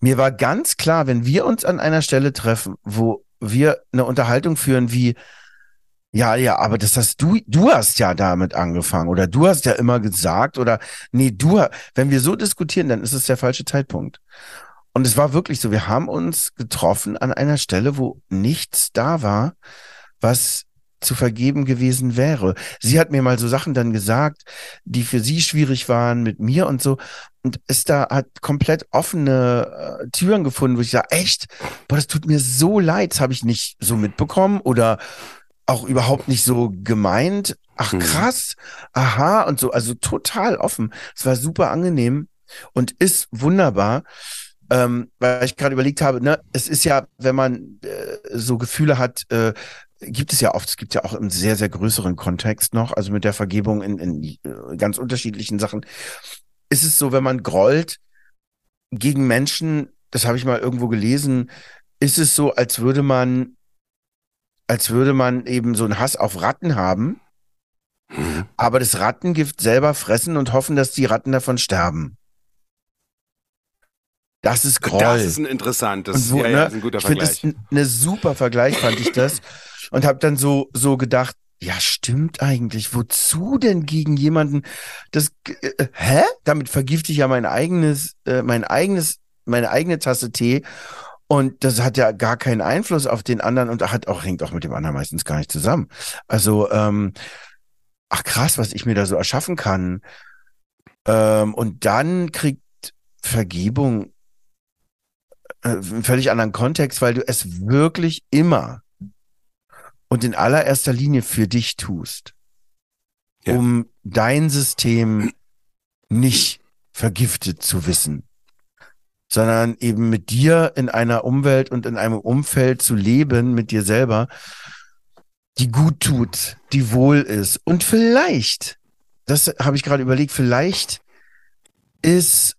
Speaker 2: Mir war ganz klar, wenn wir uns an einer Stelle treffen, wo wir eine Unterhaltung führen wie, ja, ja, aber das hast du, du hast ja damit angefangen oder du hast ja immer gesagt oder nee, du, wenn wir so diskutieren, dann ist es der falsche Zeitpunkt. Und es war wirklich so, wir haben uns getroffen an einer Stelle, wo nichts da war, was zu vergeben gewesen wäre. Sie hat mir mal so Sachen dann gesagt, die für sie schwierig waren mit mir und so. Und ist da hat komplett offene äh, Türen gefunden, wo ich sage, echt, boah, das tut mir so leid, das habe ich nicht so mitbekommen oder auch überhaupt nicht so gemeint. Ach hm. krass, aha und so, also total offen. Es war super angenehm und ist wunderbar ähm, weil ich gerade überlegt habe, ne, es ist ja, wenn man äh, so Gefühle hat, äh, gibt es ja oft, es gibt ja auch im sehr, sehr größeren Kontext noch, also mit der Vergebung in, in äh, ganz unterschiedlichen Sachen, ist es so, wenn man grollt gegen Menschen, das habe ich mal irgendwo gelesen, ist es so, als würde man, als würde man eben so einen Hass auf Ratten haben, mhm. aber das Rattengift selber fressen und hoffen, dass die Ratten davon sterben. Das ist Groll. Das
Speaker 1: ist ein interessantes,
Speaker 2: wo, ja, ne, ja, ist ein guter ich Vergleich. Das eine super Vergleich, fand ich das. Und habe dann so, so gedacht, ja, stimmt eigentlich. Wozu denn gegen jemanden das, äh, hä? Damit vergifte ich ja mein eigenes, äh, mein eigenes, meine eigene Tasse Tee. Und das hat ja gar keinen Einfluss auf den anderen und hat auch, hängt auch mit dem anderen meistens gar nicht zusammen. Also, ähm, ach krass, was ich mir da so erschaffen kann. Ähm, und dann kriegt Vergebung äh, völlig anderen Kontext, weil du es wirklich immer und in allererster Linie für dich tust.
Speaker 1: Ja.
Speaker 2: um dein System nicht vergiftet zu wissen, sondern eben mit dir in einer Umwelt und in einem Umfeld zu leben, mit dir selber, die gut tut, die wohl ist. Und vielleicht, das habe ich gerade überlegt, vielleicht ist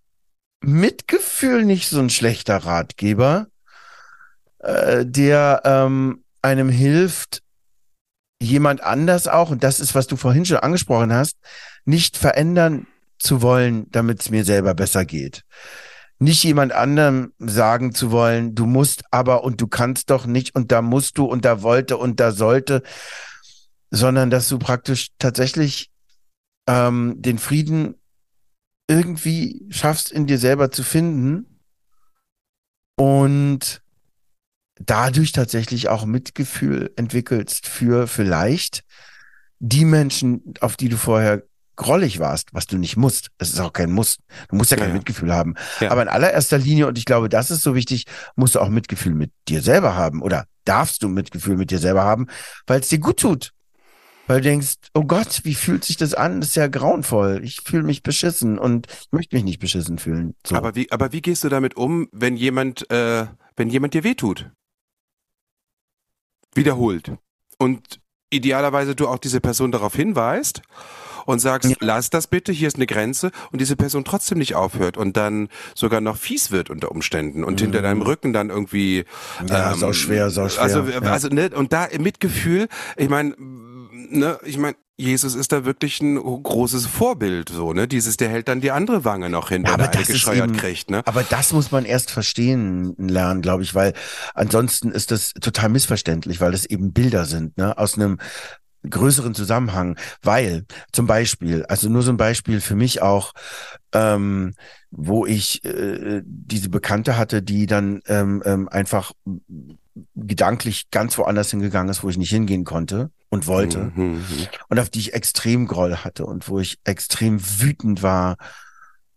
Speaker 2: Mitgefühl nicht so ein schlechter Ratgeber, äh, der ähm, einem hilft, jemand anders auch, und das ist, was du vorhin schon angesprochen hast, nicht verändern zu wollen, damit es mir selber besser geht. Nicht jemand anderem sagen zu wollen, du musst aber und du kannst doch nicht und da musst du und da wollte und da sollte, sondern dass du praktisch tatsächlich ähm, den Frieden irgendwie schaffst, in dir selber zu finden und dadurch tatsächlich auch Mitgefühl entwickelst für vielleicht die Menschen, auf die du vorher grollig warst, was du nicht musst. Es ist auch kein Muss. Du musst ja kein
Speaker 1: Ja.
Speaker 2: Mitgefühl haben.
Speaker 1: Ja.
Speaker 2: Aber in allererster Linie, und ich glaube, das ist so wichtig, musst du auch Mitgefühl mit dir selber haben oder darfst du Mitgefühl mit dir selber haben, weil es dir gut tut. Weil du denkst, oh Gott, wie fühlt sich das an? Das ist ja grauenvoll. Ich fühle mich beschissen und ich möchte mich nicht beschissen fühlen. So.
Speaker 1: Aber wie, aber wie gehst du damit um, wenn jemand, äh, wenn jemand dir wehtut? Wiederholt. Und idealerweise du auch diese Person darauf hinweist und sagst,
Speaker 2: Ja.
Speaker 1: lass das bitte, hier ist eine Grenze und diese Person trotzdem nicht aufhört und dann sogar noch fies wird unter Umständen und hinter
Speaker 2: Mhm.
Speaker 1: deinem Rücken dann irgendwie
Speaker 2: ja,
Speaker 1: ähm,
Speaker 2: sau schwer, sau schwer.
Speaker 1: Also,
Speaker 2: ja.
Speaker 1: also ne, und da im Mitgefühl, ich meine, ne, ich meine, Jesus ist da wirklich ein großes Vorbild, so, ne? Dieses, der hält dann die andere Wange noch hin,
Speaker 2: Ja,
Speaker 1: wenn er eine gescheuert
Speaker 2: eben-
Speaker 1: kriegt, ne?
Speaker 2: Aber das muss man erst verstehen lernen, glaube ich, weil ansonsten ist das total missverständlich, weil das eben Bilder sind, ne, aus einem größeren Zusammenhang. Weil zum Beispiel, also nur so ein Beispiel für mich auch, ähm, wo ich äh, diese Bekannte hatte, die dann ähm, ähm, einfach gedanklich ganz woanders hingegangen ist, wo ich nicht hingehen konnte und wollte
Speaker 1: Mhm, mhm.
Speaker 2: und auf die ich extrem Groll hatte und wo ich extrem wütend war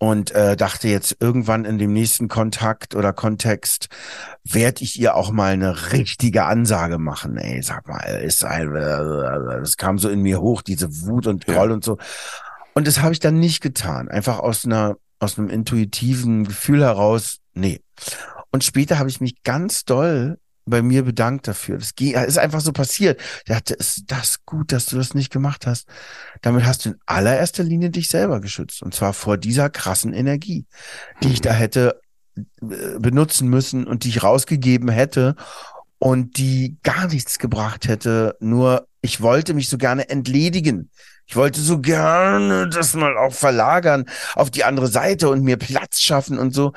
Speaker 2: und äh, dachte jetzt irgendwann in dem nächsten Kontakt oder Kontext werde ich ihr auch mal eine richtige Ansage machen. Ey, sag mal, ist ein, es kam so in mir hoch diese Wut und
Speaker 1: Ja.
Speaker 2: Groll und so. Und das habe ich dann nicht getan, einfach aus einer aus einem intuitiven Gefühl heraus. Nee. Und später habe ich mich ganz doll bei mir bedankt dafür. Das ist einfach so passiert. Der hatte, ist das gut, dass du das nicht gemacht hast. Damit hast du in allererster Linie dich selber geschützt. Und zwar vor dieser krassen Energie, die ich da hätte äh, benutzen müssen und die ich rausgegeben hätte und die gar nichts gebracht hätte. Nur ich wollte mich so gerne entledigen. Ich wollte so gerne das mal auch verlagern auf die andere Seite und mir Platz schaffen und so.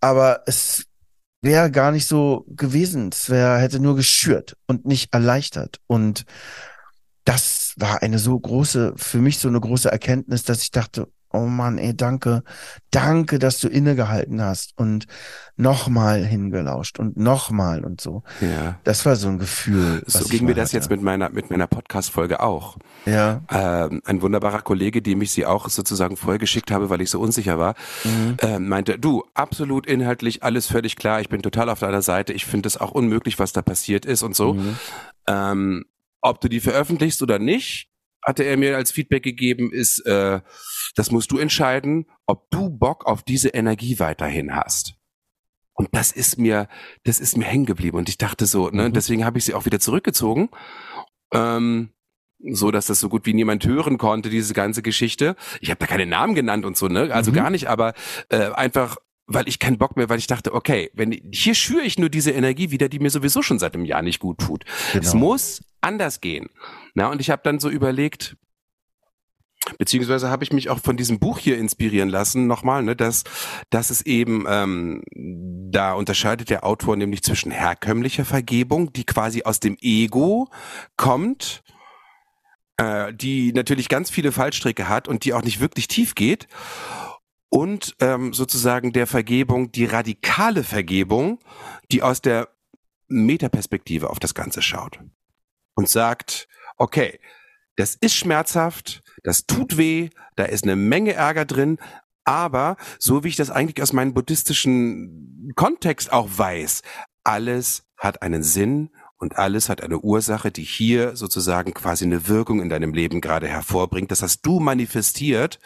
Speaker 2: Aber es wäre gar nicht so gewesen. Es wäre, hätte nur geschürt und nicht erleichtert. Und das war eine so große, für mich so eine große Erkenntnis, dass ich dachte, oh Mann, ey, danke, danke, dass du innegehalten hast und nochmal hingelauscht und nochmal und so.
Speaker 1: Ja.
Speaker 2: Das war so ein Gefühl.
Speaker 1: So ging mir das jetzt
Speaker 2: hatte.
Speaker 1: mit meiner, mit meiner Podcast-Folge auch.
Speaker 2: Ja.
Speaker 1: Ähm, ein wunderbarer Kollege, dem ich sie auch sozusagen vorher geschickt habe, weil ich so unsicher war,
Speaker 2: Mhm.
Speaker 1: ähm, meinte, du, absolut inhaltlich alles völlig klar, ich bin total auf deiner Seite, ich finde es auch unmöglich, was da passiert ist und so.
Speaker 2: Mhm.
Speaker 1: Ähm, ob du die veröffentlichst oder nicht, hatte er mir als Feedback gegeben, ist, äh, das musst du entscheiden, ob du Bock auf diese Energie weiterhin hast. Und das ist mir, das ist mir hängen geblieben. Und ich dachte so, ne,
Speaker 2: Mhm.
Speaker 1: deswegen habe ich sie auch wieder zurückgezogen. Ähm, so dass das so gut wie niemand hören konnte, diese ganze Geschichte. Ich habe da keine Namen genannt und so, ne? Also
Speaker 2: Mhm.
Speaker 1: gar nicht, aber äh, einfach, weil ich keinen Bock mehr, weil ich dachte, okay, wenn hier schüre ich nur diese Energie wieder, die mir sowieso schon seit einem Jahr nicht gut tut. Es
Speaker 2: Genau.
Speaker 1: muss anders gehen. Na, und ich habe dann so überlegt, beziehungsweise habe ich mich auch von diesem Buch hier inspirieren lassen, nochmal, ne, dass, dass es eben, ähm, da unterscheidet der Autor nämlich zwischen herkömmlicher Vergebung, die quasi aus dem Ego kommt, äh, die natürlich ganz viele Fallstricke hat und die auch nicht wirklich tief geht, und ähm, sozusagen der Vergebung, die radikale Vergebung, die aus der Metaperspektive auf das Ganze schaut und sagt, okay, das ist schmerzhaft, das tut weh, da ist eine Menge Ärger drin, aber so wie ich das eigentlich aus meinem buddhistischen Kontext auch weiß, alles hat einen Sinn Und alles hat eine Ursache, die hier sozusagen quasi eine Wirkung in deinem Leben gerade hervorbringt. Das hast du manifestiert.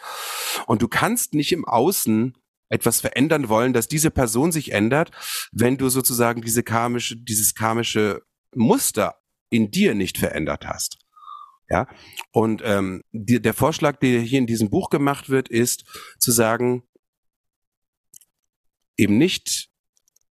Speaker 1: Und du kannst nicht im Außen etwas verändern wollen, dass diese Person sich ändert, wenn du sozusagen diese karmische, dieses karmische Muster in dir nicht verändert hast. Ja, und ähm, die, der Vorschlag, der hier in diesem Buch gemacht wird, ist zu sagen, eben nicht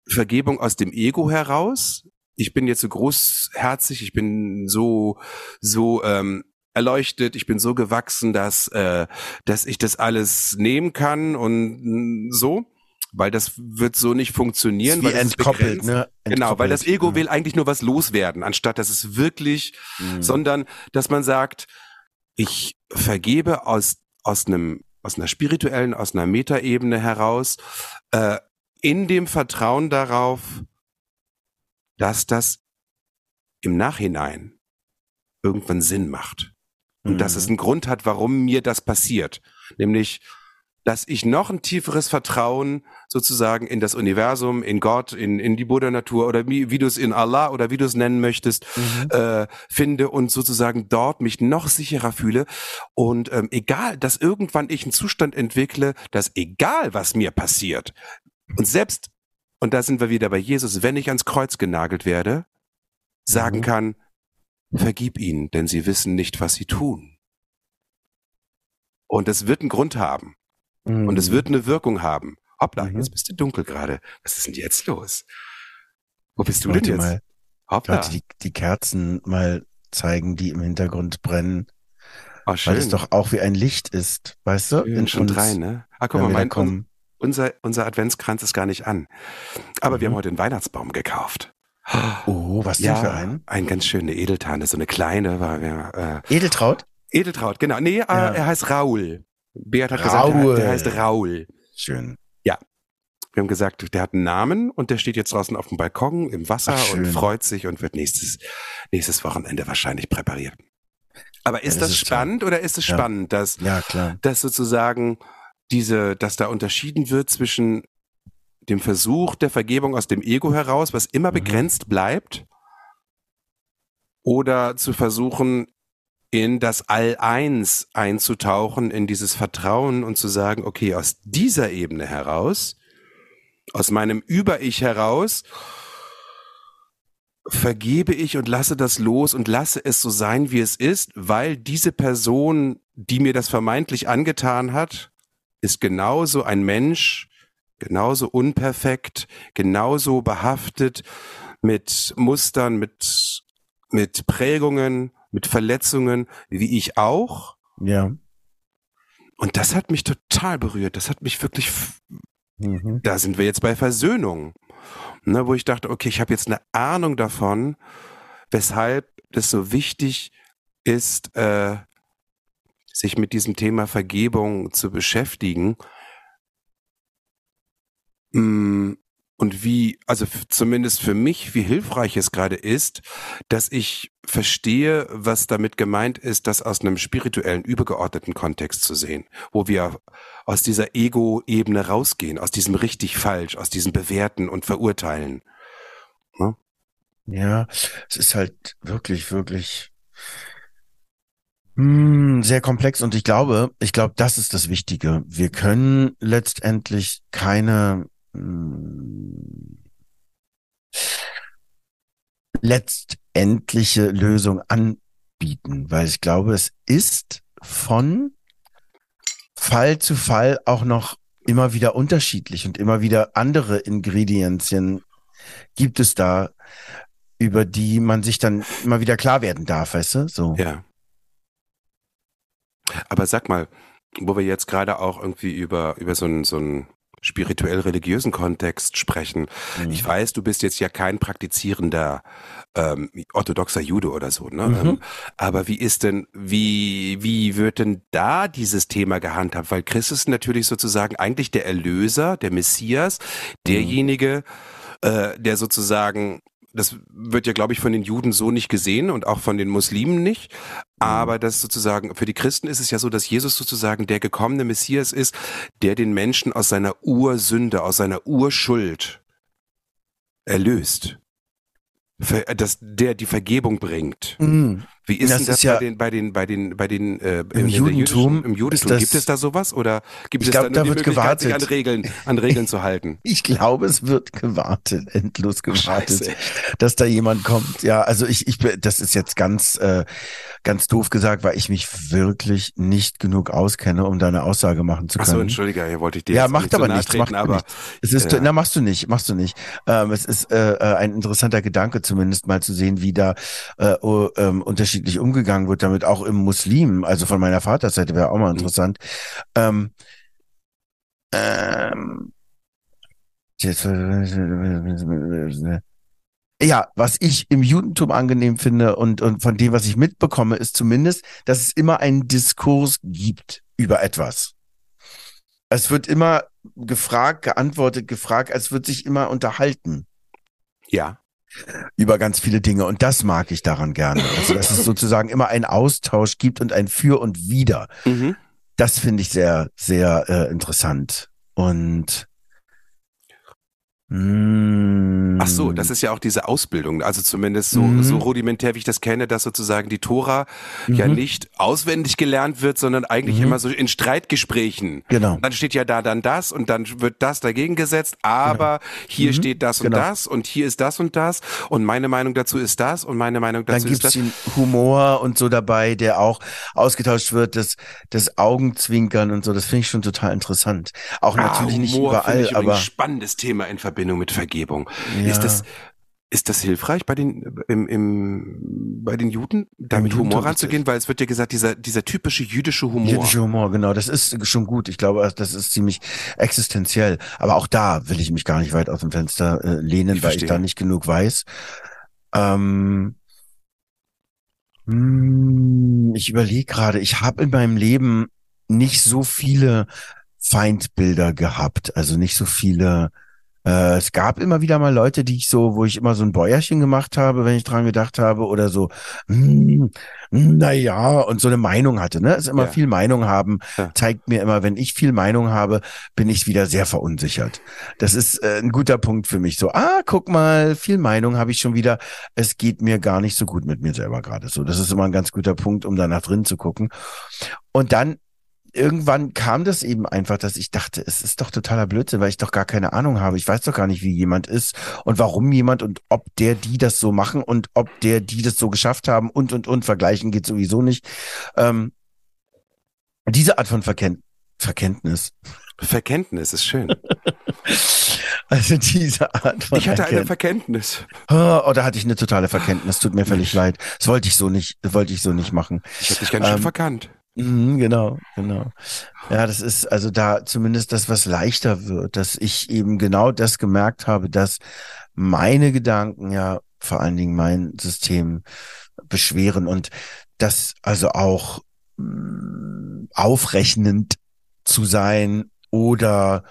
Speaker 1: Vergebung aus dem Ego heraus. Ich bin jetzt so großherzig, ich bin so so ähm, erleuchtet, ich bin so gewachsen, dass äh, dass ich das alles nehmen kann und so, weil das wird so nicht funktionieren.
Speaker 2: Wie
Speaker 1: weil
Speaker 2: entkoppelt, ne?
Speaker 1: Genau, weil das Ego
Speaker 2: Entkoppelt,
Speaker 1: will eigentlich nur was loswerden, anstatt dass es wirklich,
Speaker 2: Mhm.
Speaker 1: sondern dass man sagt, ich vergebe aus aus einem aus einer spirituellen, aus einer Metaebene heraus, äh, in dem Vertrauen darauf, dass das im Nachhinein irgendwann Sinn macht. Und dass
Speaker 2: Mhm.
Speaker 1: es einen Grund hat, warum mir das passiert. Nämlich, dass ich noch ein tieferes Vertrauen sozusagen in das Universum, in Gott, in, in die Buddha-Natur oder wie, wie du es in Allah oder wie du es nennen möchtest,
Speaker 2: Mhm.
Speaker 1: äh, finde und sozusagen dort mich noch sicherer fühle. Und ähm, egal, dass irgendwann ich einen Zustand entwickle, dass egal, was mir passiert, und selbst, und da sind wir wieder bei Jesus, wenn ich ans Kreuz genagelt werde, sagen
Speaker 2: Mhm.
Speaker 1: kann, vergib ihnen, denn sie wissen nicht, was sie tun. Und es wird einen Grund haben.
Speaker 2: Mhm.
Speaker 1: Und es wird eine Wirkung haben. Hoppla,
Speaker 2: Mhm.
Speaker 1: jetzt bist du dunkel gerade. Was ist denn jetzt los? Wo bist du
Speaker 2: Wollte
Speaker 1: denn jetzt?
Speaker 2: Mal,
Speaker 1: Hoppla.
Speaker 2: die, die Kerzen mal zeigen, die im Hintergrund brennen,
Speaker 1: oh,
Speaker 2: weil
Speaker 1: schön.
Speaker 2: es doch auch wie ein Licht ist, weißt du?
Speaker 1: schön, schon drei, ne? Ah, guck mal, mein. Unser, unser Adventskranz ist gar nicht an. Aber wir
Speaker 2: Mhm.
Speaker 1: haben heute einen Weihnachtsbaum gekauft.
Speaker 2: Oh, was denn für ein?
Speaker 1: ein ganz schöne Edeltane, so eine kleine, war wir,
Speaker 2: Edeltraut?
Speaker 1: äh, Edeltraut, genau. Nee, äh,
Speaker 2: Ja.
Speaker 1: er heißt Raul. Beat hat gesagt, der,
Speaker 2: Raul.
Speaker 1: der heißt Raul.
Speaker 2: Schön.
Speaker 1: Wir haben gesagt, der hat einen Namen und der steht jetzt draußen auf dem Balkon im Wasser
Speaker 2: Ach,
Speaker 1: und freut sich und wird nächstes, nächstes Wochenende wahrscheinlich präpariert. Aber ist
Speaker 2: Ja, das
Speaker 1: das,
Speaker 2: ist toll.
Speaker 1: spannend oder ist es
Speaker 2: Ja.
Speaker 1: spannend, dass,
Speaker 2: Ja, klar.
Speaker 1: dass sozusagen diese, dass da unterschieden wird zwischen dem Versuch der Vergebung aus dem Ego heraus, was immer
Speaker 2: Mhm.
Speaker 1: begrenzt bleibt, oder zu versuchen, in das All-Eins einzutauchen, in dieses Vertrauen und zu sagen, okay, aus dieser Ebene heraus, aus meinem Über-Ich heraus, vergebe ich und lasse das los und lasse es so sein, wie es ist, weil diese Person, die mir das vermeintlich angetan hat, ist genauso ein Mensch, genauso unperfekt, genauso behaftet mit Mustern, mit, mit Prägungen, mit Verletzungen, wie ich auch.
Speaker 2: Ja.
Speaker 1: Und das hat mich total berührt. Das hat mich wirklich,
Speaker 2: Mhm.
Speaker 1: da sind wir jetzt bei Versöhnung. Ne, wo ich dachte, okay, ich habe jetzt eine Ahnung davon, weshalb es so wichtig ist, äh, sich mit diesem Thema Vergebung zu beschäftigen. Mm, Und wie, also zumindest für mich, wie hilfreich es gerade ist, dass ich verstehe, was damit gemeint ist, das aus einem spirituellen, übergeordneten Kontext zu sehen, wo wir aus dieser Ego-Ebene rausgehen, aus diesem richtig falsch, aus diesem Bewerten und Verurteilen.
Speaker 2: Ja, es ist halt wirklich, wirklich sehr komplex und ich glaube, ich glaube, das ist das Wichtige. Wir können letztendlich keine hm, letztendliche Lösung anbieten, weil ich glaube, es ist von Fall zu Fall auch noch immer wieder unterschiedlich und immer wieder andere Ingredienzien gibt es da, über die man sich dann immer wieder klar werden darf, weißt du? So.
Speaker 1: Ja. Aber sag mal, wo wir jetzt gerade auch irgendwie über, über so einen, so einen spirituell-religiösen Kontext sprechen.
Speaker 2: Mhm.
Speaker 1: Ich weiß, du bist jetzt ja kein praktizierender ähm, orthodoxer Jude oder so, ne?
Speaker 2: Mhm.
Speaker 1: Ähm, aber wie ist denn, wie, wie wird denn da dieses Thema gehandhabt? Weil Christus ist natürlich sozusagen eigentlich der Erlöser, der Messias, derjenige, äh, der sozusagen das wird ja, glaube ich, von den Juden so nicht gesehen und auch von den Muslimen nicht. Aber das sozusagen, für die Christen ist es ja so, dass Jesus sozusagen der gekommene Messias ist, der den Menschen aus seiner Ursünde, aus seiner Urschuld erlöst. Dass der die Vergebung bringt.
Speaker 2: Mhm.
Speaker 1: Wie ist
Speaker 2: Das
Speaker 1: denn das
Speaker 2: ist ja-
Speaker 1: bei den, bei den, bei den, bei den, äh, der
Speaker 2: Judentum
Speaker 1: Im Judentum
Speaker 2: das-
Speaker 1: gibt es da sowas oder gibt es
Speaker 2: glaub,
Speaker 1: da
Speaker 2: da
Speaker 1: die
Speaker 2: wird
Speaker 1: sich an. Regeln, an Regeln zu halten? *laughs*
Speaker 2: Ich glaube, es wird gewartet, endlos gewartet,
Speaker 1: Scheiße.
Speaker 2: dass da jemand kommt. Ja, also ich, ich, das ist jetzt ganz, äh, ganz doof gesagt, weil ich mich wirklich nicht genug auskenne, um da eine Aussage machen zu
Speaker 1: Achso,
Speaker 2: können.
Speaker 1: Entschuldige, hier wollte ich dir
Speaker 2: Ja, macht
Speaker 1: nicht so
Speaker 2: aber
Speaker 1: nahe
Speaker 2: nichts, macht
Speaker 1: aber
Speaker 2: nichts. Es ist,
Speaker 1: Ja.
Speaker 2: na, machst du nicht, machst du nicht. Ähm, es ist äh, äh, ein interessanter Gedanke, zumindest mal zu sehen, wie da äh, oh, ähm, unterschiedlich umgegangen wird damit, auch im Muslim, also von meiner Vaterseite wäre auch mal
Speaker 1: Mhm.
Speaker 2: interessant. Ähm, ähm, jetzt- ja, was ich im Judentum angenehm finde und, und von dem, was ich mitbekomme, ist zumindest, dass es immer einen Diskurs gibt über etwas. Es wird immer gefragt, geantwortet, gefragt, als wird sich immer unterhalten
Speaker 1: ja.
Speaker 2: Über ganz viele Dinge. Und das mag ich daran gerne. Also, dass es *laughs* sozusagen immer einen Austausch gibt und ein Für und Wider.
Speaker 1: Mhm.
Speaker 2: Das finde ich sehr, sehr äh, interessant. Und
Speaker 1: Ach so, das ist ja auch diese Ausbildung, also zumindest so,
Speaker 2: Mhm.
Speaker 1: so rudimentär, wie ich das kenne, dass sozusagen die Tora ja
Speaker 2: Mhm.
Speaker 1: nicht auswendig gelernt wird, sondern eigentlich
Speaker 2: Mhm.
Speaker 1: immer so in Streitgesprächen.
Speaker 2: genau.
Speaker 1: Dann steht ja da dann das und dann wird das dagegen gesetzt, aber hier
Speaker 2: Mhm.
Speaker 1: steht das und
Speaker 2: Genau.
Speaker 1: das und hier ist das und das und meine Meinung dazu ist das und meine Meinung
Speaker 2: Dann
Speaker 1: dazu ist
Speaker 2: gibt's
Speaker 1: das.
Speaker 2: den Humor und so dabei, der auch ausgetauscht wird, das, das Augenzwinkern und so. Das finde ich schon total interessant. Auch natürlich
Speaker 1: Ah,
Speaker 2: nicht
Speaker 1: Humor finde
Speaker 2: überall, aber
Speaker 1: spannendes Thema in Verbindung mit Vergebung.
Speaker 2: ja,
Speaker 1: Ist das ist das hilfreich bei den im, im bei den Juden, da
Speaker 2: Im
Speaker 1: mit
Speaker 2: Judentum
Speaker 1: Humor ranzugehen, weil es wird ja gesagt, dieser dieser typische jüdische Humor.
Speaker 2: jüdischer Humor, genau. Das ist schon gut. Ich glaube, das ist ziemlich existenziell. Aber auch da will ich mich gar nicht weit aus dem Fenster äh, lehnen,
Speaker 1: Ich
Speaker 2: weil ich
Speaker 1: verstehe.
Speaker 2: da nicht genug weiß. Ähm, hm, ich überlege gerade, ich habe in meinem Leben nicht so viele Feindbilder gehabt, also nicht so viele. Äh, es gab immer wieder mal Leute, die ich so, wo ich immer so ein Bäuerchen gemacht habe, wenn ich dran gedacht habe, oder so, hm, naja, und so eine Meinung hatte, ne? Ist immer
Speaker 1: Ja.
Speaker 2: viel Meinung haben,
Speaker 1: Ja.
Speaker 2: zeigt mir immer, wenn ich viel Meinung habe, bin ich wieder sehr verunsichert. Das ist äh, ein guter Punkt für mich. So, ah, guck mal, viel Meinung habe ich schon wieder. Es geht mir gar nicht so gut mit mir selber gerade. So, das ist immer ein ganz guter Punkt, um da nach drin zu gucken. Und dann irgendwann kam das eben einfach, dass ich dachte, es ist doch totaler Blödsinn, weil ich doch gar keine Ahnung habe. Ich weiß doch gar nicht, wie jemand ist und warum jemand und ob der, die das so machen und ob der, die das so geschafft haben und, und, und vergleichen geht sowieso nicht. Ähm, diese Art von Verken Verkenntnis,
Speaker 1: Verkenntnis ist schön. *laughs*
Speaker 2: also diese Art von
Speaker 1: Ich hatte eine
Speaker 2: Erkenntnis.
Speaker 1: Verkenntnis.
Speaker 2: Oh, oh, da hatte ich eine totale Verkenntnis. Tut mir völlig leid. Das wollte ich so nicht, das wollte ich so nicht machen.
Speaker 1: Ich habe dich ganz schön
Speaker 2: Ähm,
Speaker 1: verkannt.
Speaker 2: Mhm, genau, genau. Ja, das ist also da zumindest das, was leichter wird, dass ich eben genau das gemerkt habe, dass meine Gedanken ja vor allen Dingen mein System beschweren und das also auch mh, aufrechnend zu sein oder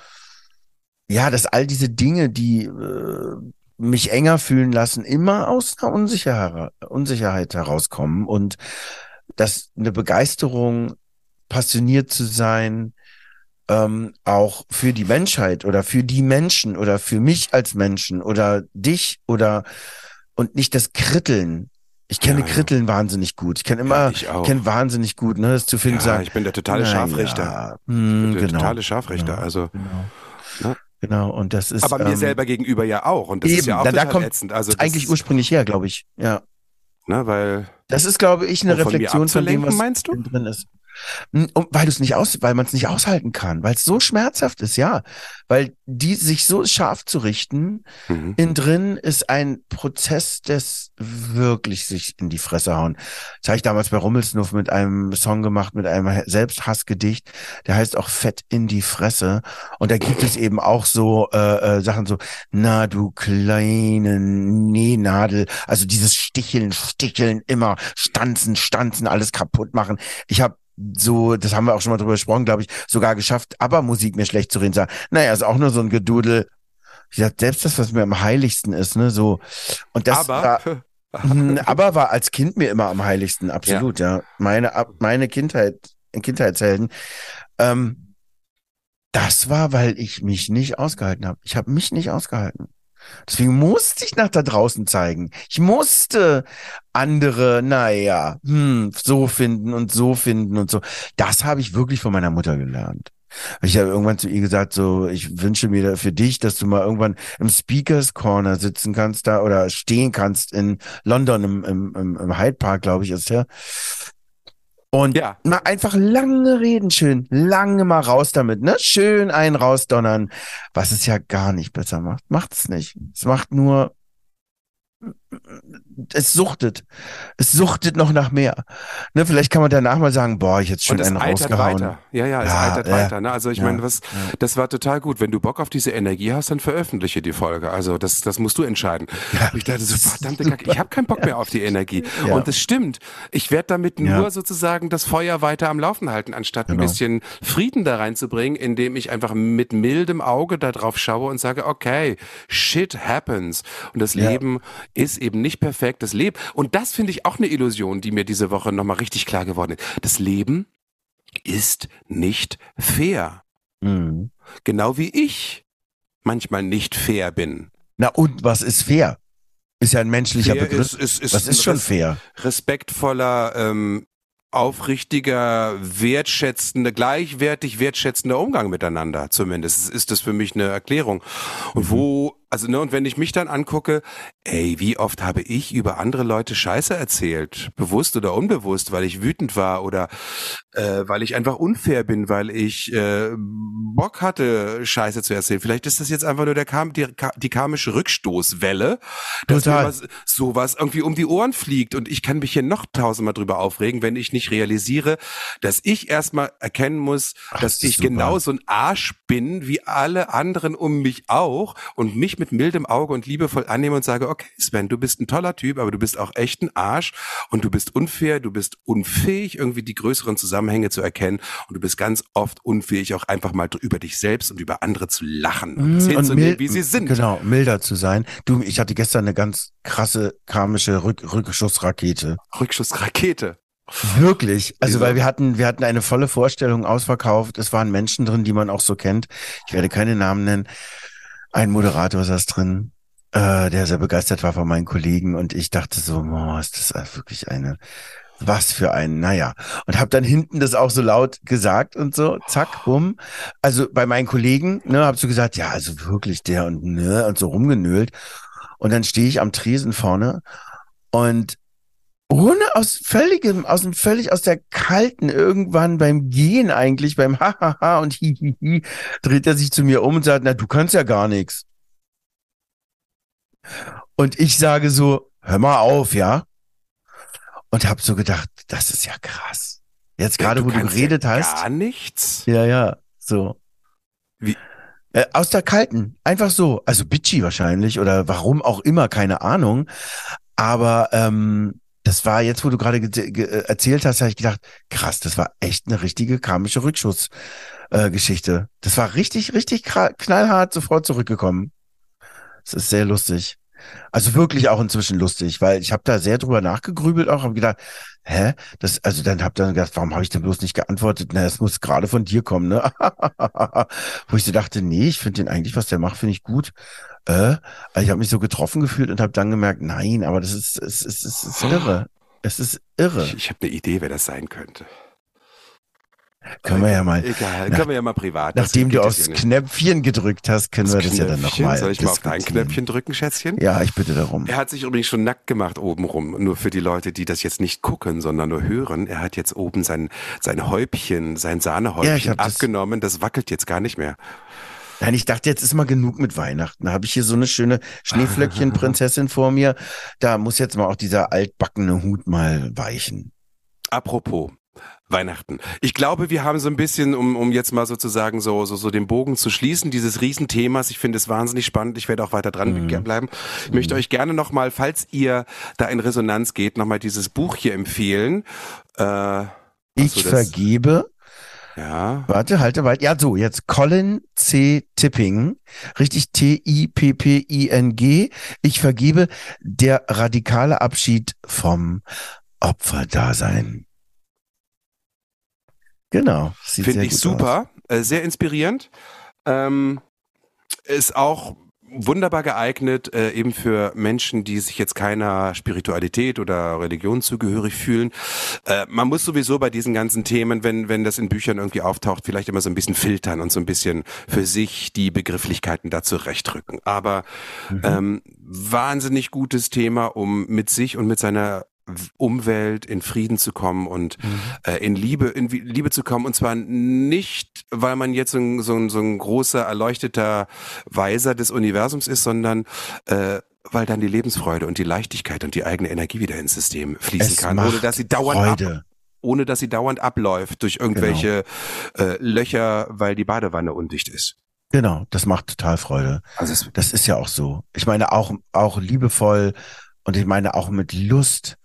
Speaker 2: ja, dass all diese Dinge, die äh, mich enger fühlen lassen, immer aus einer Unsicherheit, Unsicherheit herauskommen und dass eine Begeisterung, passioniert zu sein, ähm, auch für die Menschheit oder für die Menschen oder für mich als Menschen oder dich oder und nicht das Kritteln. Ich kenne
Speaker 1: Ja, ja.
Speaker 2: Kritteln wahnsinnig gut. Ich kenne
Speaker 1: Ja,
Speaker 2: immer,
Speaker 1: ich auch.
Speaker 2: kenne wahnsinnig gut, ne, das zu finden,
Speaker 1: Ja,
Speaker 2: sagen,
Speaker 1: ich bin der totale Scharfrichter.
Speaker 2: Ja, hm,
Speaker 1: der
Speaker 2: genau.
Speaker 1: totale Scharfrichter.
Speaker 2: Genau.
Speaker 1: Also,
Speaker 2: Genau.
Speaker 1: Ja.
Speaker 2: Genau, und das ist.
Speaker 1: aber mir
Speaker 2: ähm,
Speaker 1: selber gegenüber ja auch. Und das ist
Speaker 2: eben,
Speaker 1: ja auch
Speaker 2: da
Speaker 1: total
Speaker 2: kommt
Speaker 1: ätzend. Also
Speaker 2: ist eigentlich
Speaker 1: ist,
Speaker 2: ursprünglich her, glaube ich. Ja.
Speaker 1: ne, weil
Speaker 2: Das ist, glaube ich, eine
Speaker 1: um von
Speaker 2: Reflexion von dem, was
Speaker 1: meinst du?
Speaker 2: drin ist. Hm, Und weil du es nicht aus, weil man es nicht aushalten kann, weil es so schmerzhaft ist, ja. Weil die sich so scharf zu richten,
Speaker 1: Mhm.
Speaker 2: innen drin ist ein Prozess des wirklich sich in die Fresse hauen. Das habe ich damals bei Rummelsnuff mit einem Song gemacht, mit einem Selbsthassgedicht. Der heißt auch Fett in die Fresse. Und da gibt es eben auch so äh, äh, Sachen so, na du kleine Nähnadel. Also dieses Sticheln, Sticheln, immer stanzen, stanzen, alles kaputt machen. Ich habe so, das haben wir auch schon mal drüber gesprochen, glaube ich, sogar geschafft, aber Musik mir schlecht zu reden, sagen, naja, ist auch nur so ein Gedudel. Ich sag, selbst das, was mir am heiligsten ist, ne, so. Und das war,
Speaker 1: aber *laughs*
Speaker 2: Mm, aber war als Kind mir immer am heiligsten, absolut, ja. Meine, ab- meine Kindheit, Kindheitshelden. Ähm, das war, weil ich mich nicht ausgehalten habe. Ich habe mich nicht ausgehalten. Deswegen musste ich nach da draußen zeigen. Ich musste andere, naja, hm, so finden und so finden und so. Das habe ich wirklich von meiner Mutter gelernt. Ich habe irgendwann zu ihr gesagt, so, ich wünsche mir für dich, dass du mal irgendwann im Speakers Corner sitzen kannst da oder stehen kannst in London im, im, im Hyde Park, glaube ich, ist ja. Und ja. mal einfach lange reden, schön, lange mal raus damit, ne? Schön einen rausdonnern, was es ja gar nicht besser macht. Macht es nicht. Es macht nur es suchtet. Es suchtet noch nach mehr. Ne, vielleicht kann man danach mal sagen, boah, ich jetzt schon einen rausgehauen.
Speaker 1: Weiter. Ja, ja, es ja, altert ja, weiter. Ne? Also ich ja, meine, was, das war total gut. Wenn du Bock auf diese Energie hast, dann veröffentliche die Folge. Also das, das musst du entscheiden. Ich dachte so, verdammte Kacke, ich habe keinen Bock mehr auf die Energie. Und das stimmt. Ich werde damit nur sozusagen das Feuer weiter am Laufen halten, anstatt genau. ein bisschen Frieden da reinzubringen, indem ich einfach mit mildem Auge da drauf schaue und sage, okay, shit happens. Und das Leben ist eben nicht perfekt. Das Leben, und das finde ich auch eine Illusion, die mir diese Woche nochmal richtig klar geworden ist. Das Leben ist nicht fair. Mhm. Genau wie ich manchmal nicht fair bin.
Speaker 2: Na und was ist fair? Ist ja ein menschlicher fair Begriff. Ist, ist, ist was ist schon fair?
Speaker 1: Respektvoller, ähm, aufrichtiger, wertschätzender, gleichwertig wertschätzender Umgang miteinander. Zumindest ist das für mich eine Erklärung. Und wo also, ne, und wenn ich mich dann angucke, ey, wie oft habe ich über andere Leute Scheiße erzählt, bewusst oder unbewusst, weil ich wütend war oder äh, weil ich einfach unfair bin, weil ich äh, Bock hatte, Scheiße zu erzählen. Vielleicht ist das jetzt einfach nur der Kam die, die karmische Rückstoßwelle, dass Total. mir was, sowas irgendwie um die Ohren fliegt und ich kann mich hier noch tausendmal drüber aufregen, wenn ich nicht realisiere, dass ich erstmal erkennen muss, Ach, dass das ich genauso ein Arsch bin wie alle anderen um mich auch und mich mit mildem Auge und liebevoll annehme und sage, okay, Sven, du bist ein toller Typ, aber du bist auch echt ein Arsch und du bist unfair, du bist unfähig, irgendwie die größeren Zusammenhänge zu erkennen und du bist ganz oft unfähig, auch einfach mal über dich selbst und über andere zu lachen und,
Speaker 2: mhm, und mild, wie sie sind. Genau, milder zu sein. Du, ich hatte gestern eine ganz krasse karmische Rück Rückschussrakete.
Speaker 1: Rückschussrakete.
Speaker 2: Wirklich. Also, weil wir hatten, wir hatten eine volle Vorstellung ausverkauft. Es waren Menschen drin, die man auch so kennt. Ich werde keine Namen nennen ein Moderator saß drin, äh, der sehr begeistert war von meinen Kollegen und ich dachte so, oh, ist das wirklich eine, was für ein, naja. Und habe dann hinten das auch so laut gesagt und so, zack, bumm. Also bei meinen Kollegen, ne, hab so gesagt, ja, also wirklich der und ne, und so rumgenölt. Und dann stehe ich am Tresen vorne und ohne aus völligem, aus dem völlig aus der kalten irgendwann beim Gehen eigentlich, beim *laughs* Hahaha und Hihihi, dreht er sich zu mir um und sagt, na, du kannst ja gar nichts. Und ich sage so, hör mal auf, ja? Und hab so gedacht, das ist ja krass. Jetzt gerade, ja, wo du geredet ja hast.
Speaker 1: Gar nichts?
Speaker 2: Ja, ja, so. Wie? Äh, aus der kalten, einfach so. Also bitchy wahrscheinlich oder warum auch immer, keine Ahnung. Aber ähm, das war jetzt, wo du gerade äh, erzählt hast, habe ich gedacht, krass, das war echt eine richtige karmische Rückschussgeschichte. Äh, das war richtig, richtig knallhart sofort zurückgekommen. Das ist sehr lustig. Also wirklich auch inzwischen lustig, weil ich habe da sehr drüber nachgegrübelt auch, habe gedacht, hä, das, also dann habe dann gedacht, warum habe ich denn bloß nicht geantwortet? Na, es muss gerade von dir kommen, ne? *laughs* Wo ich so dachte, nee, ich finde den eigentlich, was der macht, finde ich gut äh, ich habe mich so getroffen gefühlt und habe dann gemerkt, nein, aber das ist, es ist, es ist irre. Es ist irre.
Speaker 1: Ich, ich habe eine Idee, wer das sein könnte.
Speaker 2: Können wir ja mal.
Speaker 1: Egal, nach, können wir ja mal privat.
Speaker 2: Nachdem du aufs Knöpfchen gedrückt hast, können das wir das ja dann nochmal.
Speaker 1: Soll ich mal auf dein Knöpfchen drücken, Schätzchen?
Speaker 2: Ja, ich bitte darum.
Speaker 1: Er hat sich übrigens schon nackt gemacht obenrum. Nur für die Leute, die das jetzt nicht gucken, sondern nur hören. Er hat jetzt oben sein, sein Häubchen, sein Sahnehäubchen ja, abgenommen. Das, das wackelt jetzt gar nicht mehr.
Speaker 2: Nein, ich dachte, jetzt ist mal genug mit Weihnachten. Da habe ich hier so eine schöne Schneeflöckchen-Prinzessin vor mir. Da muss jetzt mal auch dieser altbackene Hut mal weichen.
Speaker 1: Apropos. Weihnachten. Ich glaube, wir haben so ein bisschen, um, um jetzt mal sozusagen so, so, so den Bogen zu schließen, dieses Riesenthemas. Ich finde es wahnsinnig spannend. Ich werde auch weiter dran mhm. bleiben. Ich mhm. möchte euch gerne nochmal, falls ihr da in Resonanz geht, nochmal dieses Buch hier empfehlen.
Speaker 2: Äh, ich vergebe
Speaker 1: ja.
Speaker 2: Warte, halte weit. Ja, so, jetzt Colin C. Tipping. Richtig T-I-P-P-I-N-G. Ich vergebe der radikale Abschied vom Opferdasein. Genau.
Speaker 1: Finde ich super. Aus. Äh, sehr inspirierend. Ähm, ist auch wunderbar geeignet, äh, eben für Menschen, die sich jetzt keiner Spiritualität oder Religion zugehörig fühlen. Äh, man muss sowieso bei diesen ganzen Themen, wenn, wenn das in Büchern irgendwie auftaucht, vielleicht immer so ein bisschen filtern und so ein bisschen für sich die Begrifflichkeiten da zurechtrücken. Aber mhm. ähm, wahnsinnig gutes Thema, um mit sich und mit seiner Umwelt in Frieden zu kommen und mhm. äh, in Liebe in Liebe zu kommen und zwar nicht weil man jetzt so ein, so ein, so ein großer erleuchteter Weiser des Universums ist sondern äh, weil dann die Lebensfreude und die Leichtigkeit und die eigene Energie wieder ins System fließen
Speaker 2: es
Speaker 1: kann ohne dass sie dauernd
Speaker 2: Freude.
Speaker 1: ab, ohne dass sie dauernd abläuft durch irgendwelche genau. äh, Löcher weil die Badewanne undicht ist
Speaker 2: Genau, das macht total Freude. Also das ist ja auch so. Ich meine auch auch liebevoll und ich meine auch mit Lust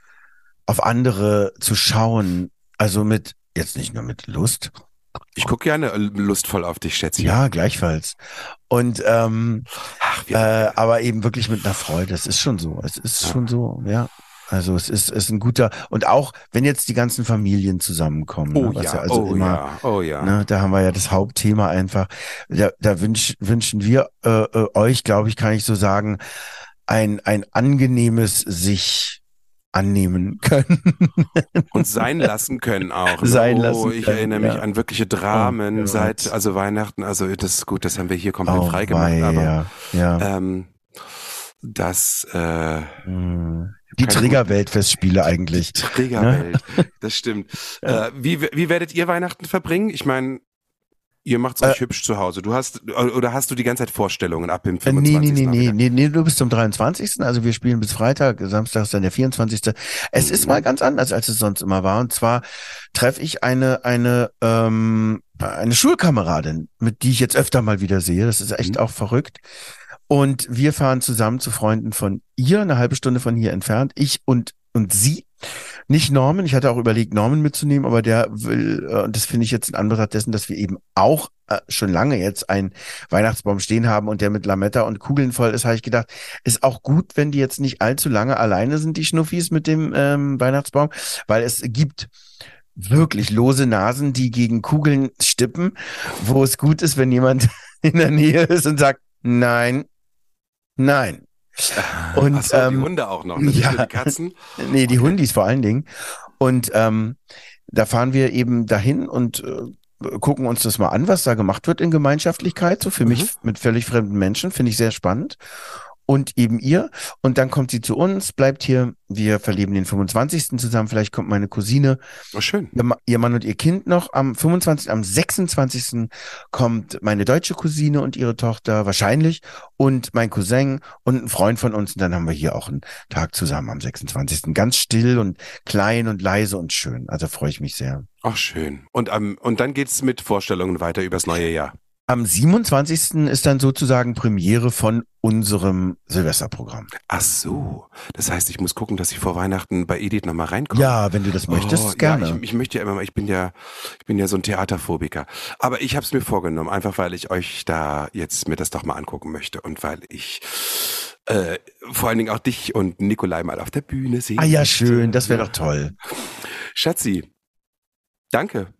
Speaker 2: auf andere zu schauen. Also mit, jetzt nicht nur mit Lust.
Speaker 1: Ich gucke gerne lustvoll auf dich, Schätzchen.
Speaker 2: Ja, gleichfalls. Und ähm, Ach, äh, aber eben wirklich mit einer Freude. Das ist schon so. Es ist ja. schon so, ja. Also es ist, ist ein guter und auch wenn jetzt die ganzen Familien zusammenkommen,
Speaker 1: oh,
Speaker 2: ne,
Speaker 1: ja, ja also oh immer, ja, oh ja,
Speaker 2: ne, da haben wir ja das Hauptthema einfach. Da, da wünsch, wünschen wir äh, äh, euch, glaube ich, kann ich so sagen, ein ein angenehmes sich annehmen können. *laughs*
Speaker 1: Und sein lassen können auch.
Speaker 2: Ne? Sein lassen.
Speaker 1: Oh, ich können, erinnere mich ja. an wirkliche Dramen oh, seit, also Weihnachten, also das ist gut, das haben wir hier komplett oh, freigemacht, aber
Speaker 2: ja, ja.
Speaker 1: Ähm, das äh,
Speaker 2: hm. die Triggerweltfestspiele eigentlich.
Speaker 1: Die Triggerwelt, ne? das stimmt. *laughs* Äh, wie, wie werdet ihr Weihnachten verbringen? Ich meine, Ihr macht's euch äh, hübsch zu Hause. Du hast oder hast du die ganze Zeit Vorstellungen ab dem 25.
Speaker 2: Nee, nee, nee, nee, nee, du bist zum 23. Also wir spielen bis Freitag, Samstag ist dann der 24. Es mhm. ist mal ganz anders, als es sonst immer war. Und zwar treffe ich eine eine ähm, eine Schulkameradin, mit die ich jetzt öfter mal wieder sehe. Das ist echt mhm. auch verrückt. Und wir fahren zusammen zu Freunden von ihr, eine halbe Stunde von hier entfernt. Ich und und sie. Nicht Norman, ich hatte auch überlegt, Norman mitzunehmen, aber der will, äh, und das finde ich jetzt in Anbetracht dessen, dass wir eben auch äh, schon lange jetzt einen Weihnachtsbaum stehen haben und der mit Lametta und Kugeln voll ist, habe ich gedacht, ist auch gut, wenn die jetzt nicht allzu lange alleine sind, die Schnuffis mit dem ähm, Weihnachtsbaum, weil es gibt wirklich lose Nasen, die gegen Kugeln stippen, wo es gut ist, wenn jemand *laughs* in der Nähe ist und sagt, nein, nein.
Speaker 1: Und Ach so, ähm, die Hunde auch noch, ne? *laughs* ja, die Katzen.
Speaker 2: Nee, die okay. Hundis vor allen Dingen. Und ähm, da fahren wir eben dahin und äh, gucken uns das mal an, was da gemacht wird in Gemeinschaftlichkeit, so für mhm. mich mit völlig fremden Menschen, finde ich sehr spannend und eben ihr. Und dann kommt sie zu uns, bleibt hier. Wir verleben den 25. zusammen. Vielleicht kommt meine Cousine.
Speaker 1: Oh, schön.
Speaker 2: Ihr Mann und ihr Kind noch. Am 25., am 26. kommt meine deutsche Cousine und ihre Tochter wahrscheinlich und mein Cousin und ein Freund von uns. Und dann haben wir hier auch einen Tag zusammen am 26. Ganz still und klein und leise und schön. Also freue ich mich sehr.
Speaker 1: Ach, schön. Und, um, und dann geht's mit Vorstellungen weiter übers neue Jahr.
Speaker 2: Am 27. ist dann sozusagen Premiere von unserem Silvesterprogramm.
Speaker 1: Ach so. Das heißt, ich muss gucken, dass ich vor Weihnachten bei Edith nochmal reinkomme.
Speaker 2: Ja, wenn du das möchtest, oh, gerne.
Speaker 1: Ja, ich, ich, möchte ja immer mal, ich bin ja, ich bin ja so ein Theaterphobiker. Aber ich habe es mir vorgenommen, einfach weil ich euch da jetzt mir das doch mal angucken möchte und weil ich äh, vor allen Dingen auch dich und Nikolai mal auf der Bühne sehe.
Speaker 2: Ah ja, schön, das wäre doch toll.
Speaker 1: Schatzi, danke.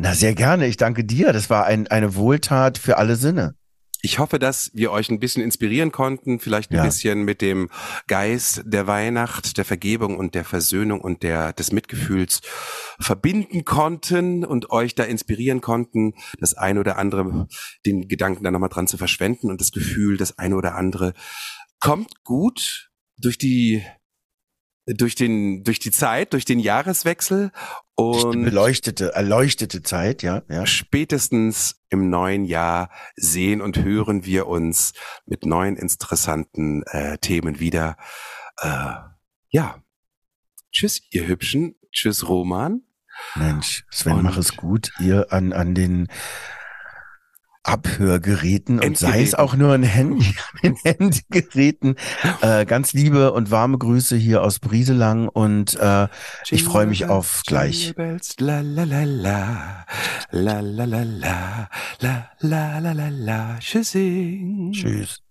Speaker 2: Na, sehr gerne. Ich danke dir. Das war ein, eine Wohltat für alle Sinne.
Speaker 1: Ich hoffe, dass wir euch ein bisschen inspirieren konnten, vielleicht ein ja. bisschen mit dem Geist der Weihnacht, der Vergebung und der Versöhnung und der des Mitgefühls verbinden konnten und euch da inspirieren konnten, das eine oder andere, den Gedanken da nochmal dran zu verschwenden und das Gefühl, das eine oder andere kommt gut durch die durch den durch die Zeit, durch den Jahreswechsel und
Speaker 2: beleuchtete, erleuchtete Zeit, ja, ja.
Speaker 1: Spätestens im neuen Jahr sehen und hören wir uns mit neuen interessanten äh, Themen wieder. Äh, ja. Tschüss, ihr Hübschen. Tschüss, Roman.
Speaker 2: Mensch, Sven, und mach es gut. Ihr an, an den Abhörgeräten und sei es auch nur ein Handy, *laughs* *laughs* ein Handygeräten. Äh, ganz liebe und warme Grüße hier aus Brieselang und äh, ich freue mich auf gleich. La la la la la la la la la la la la la Tschüss.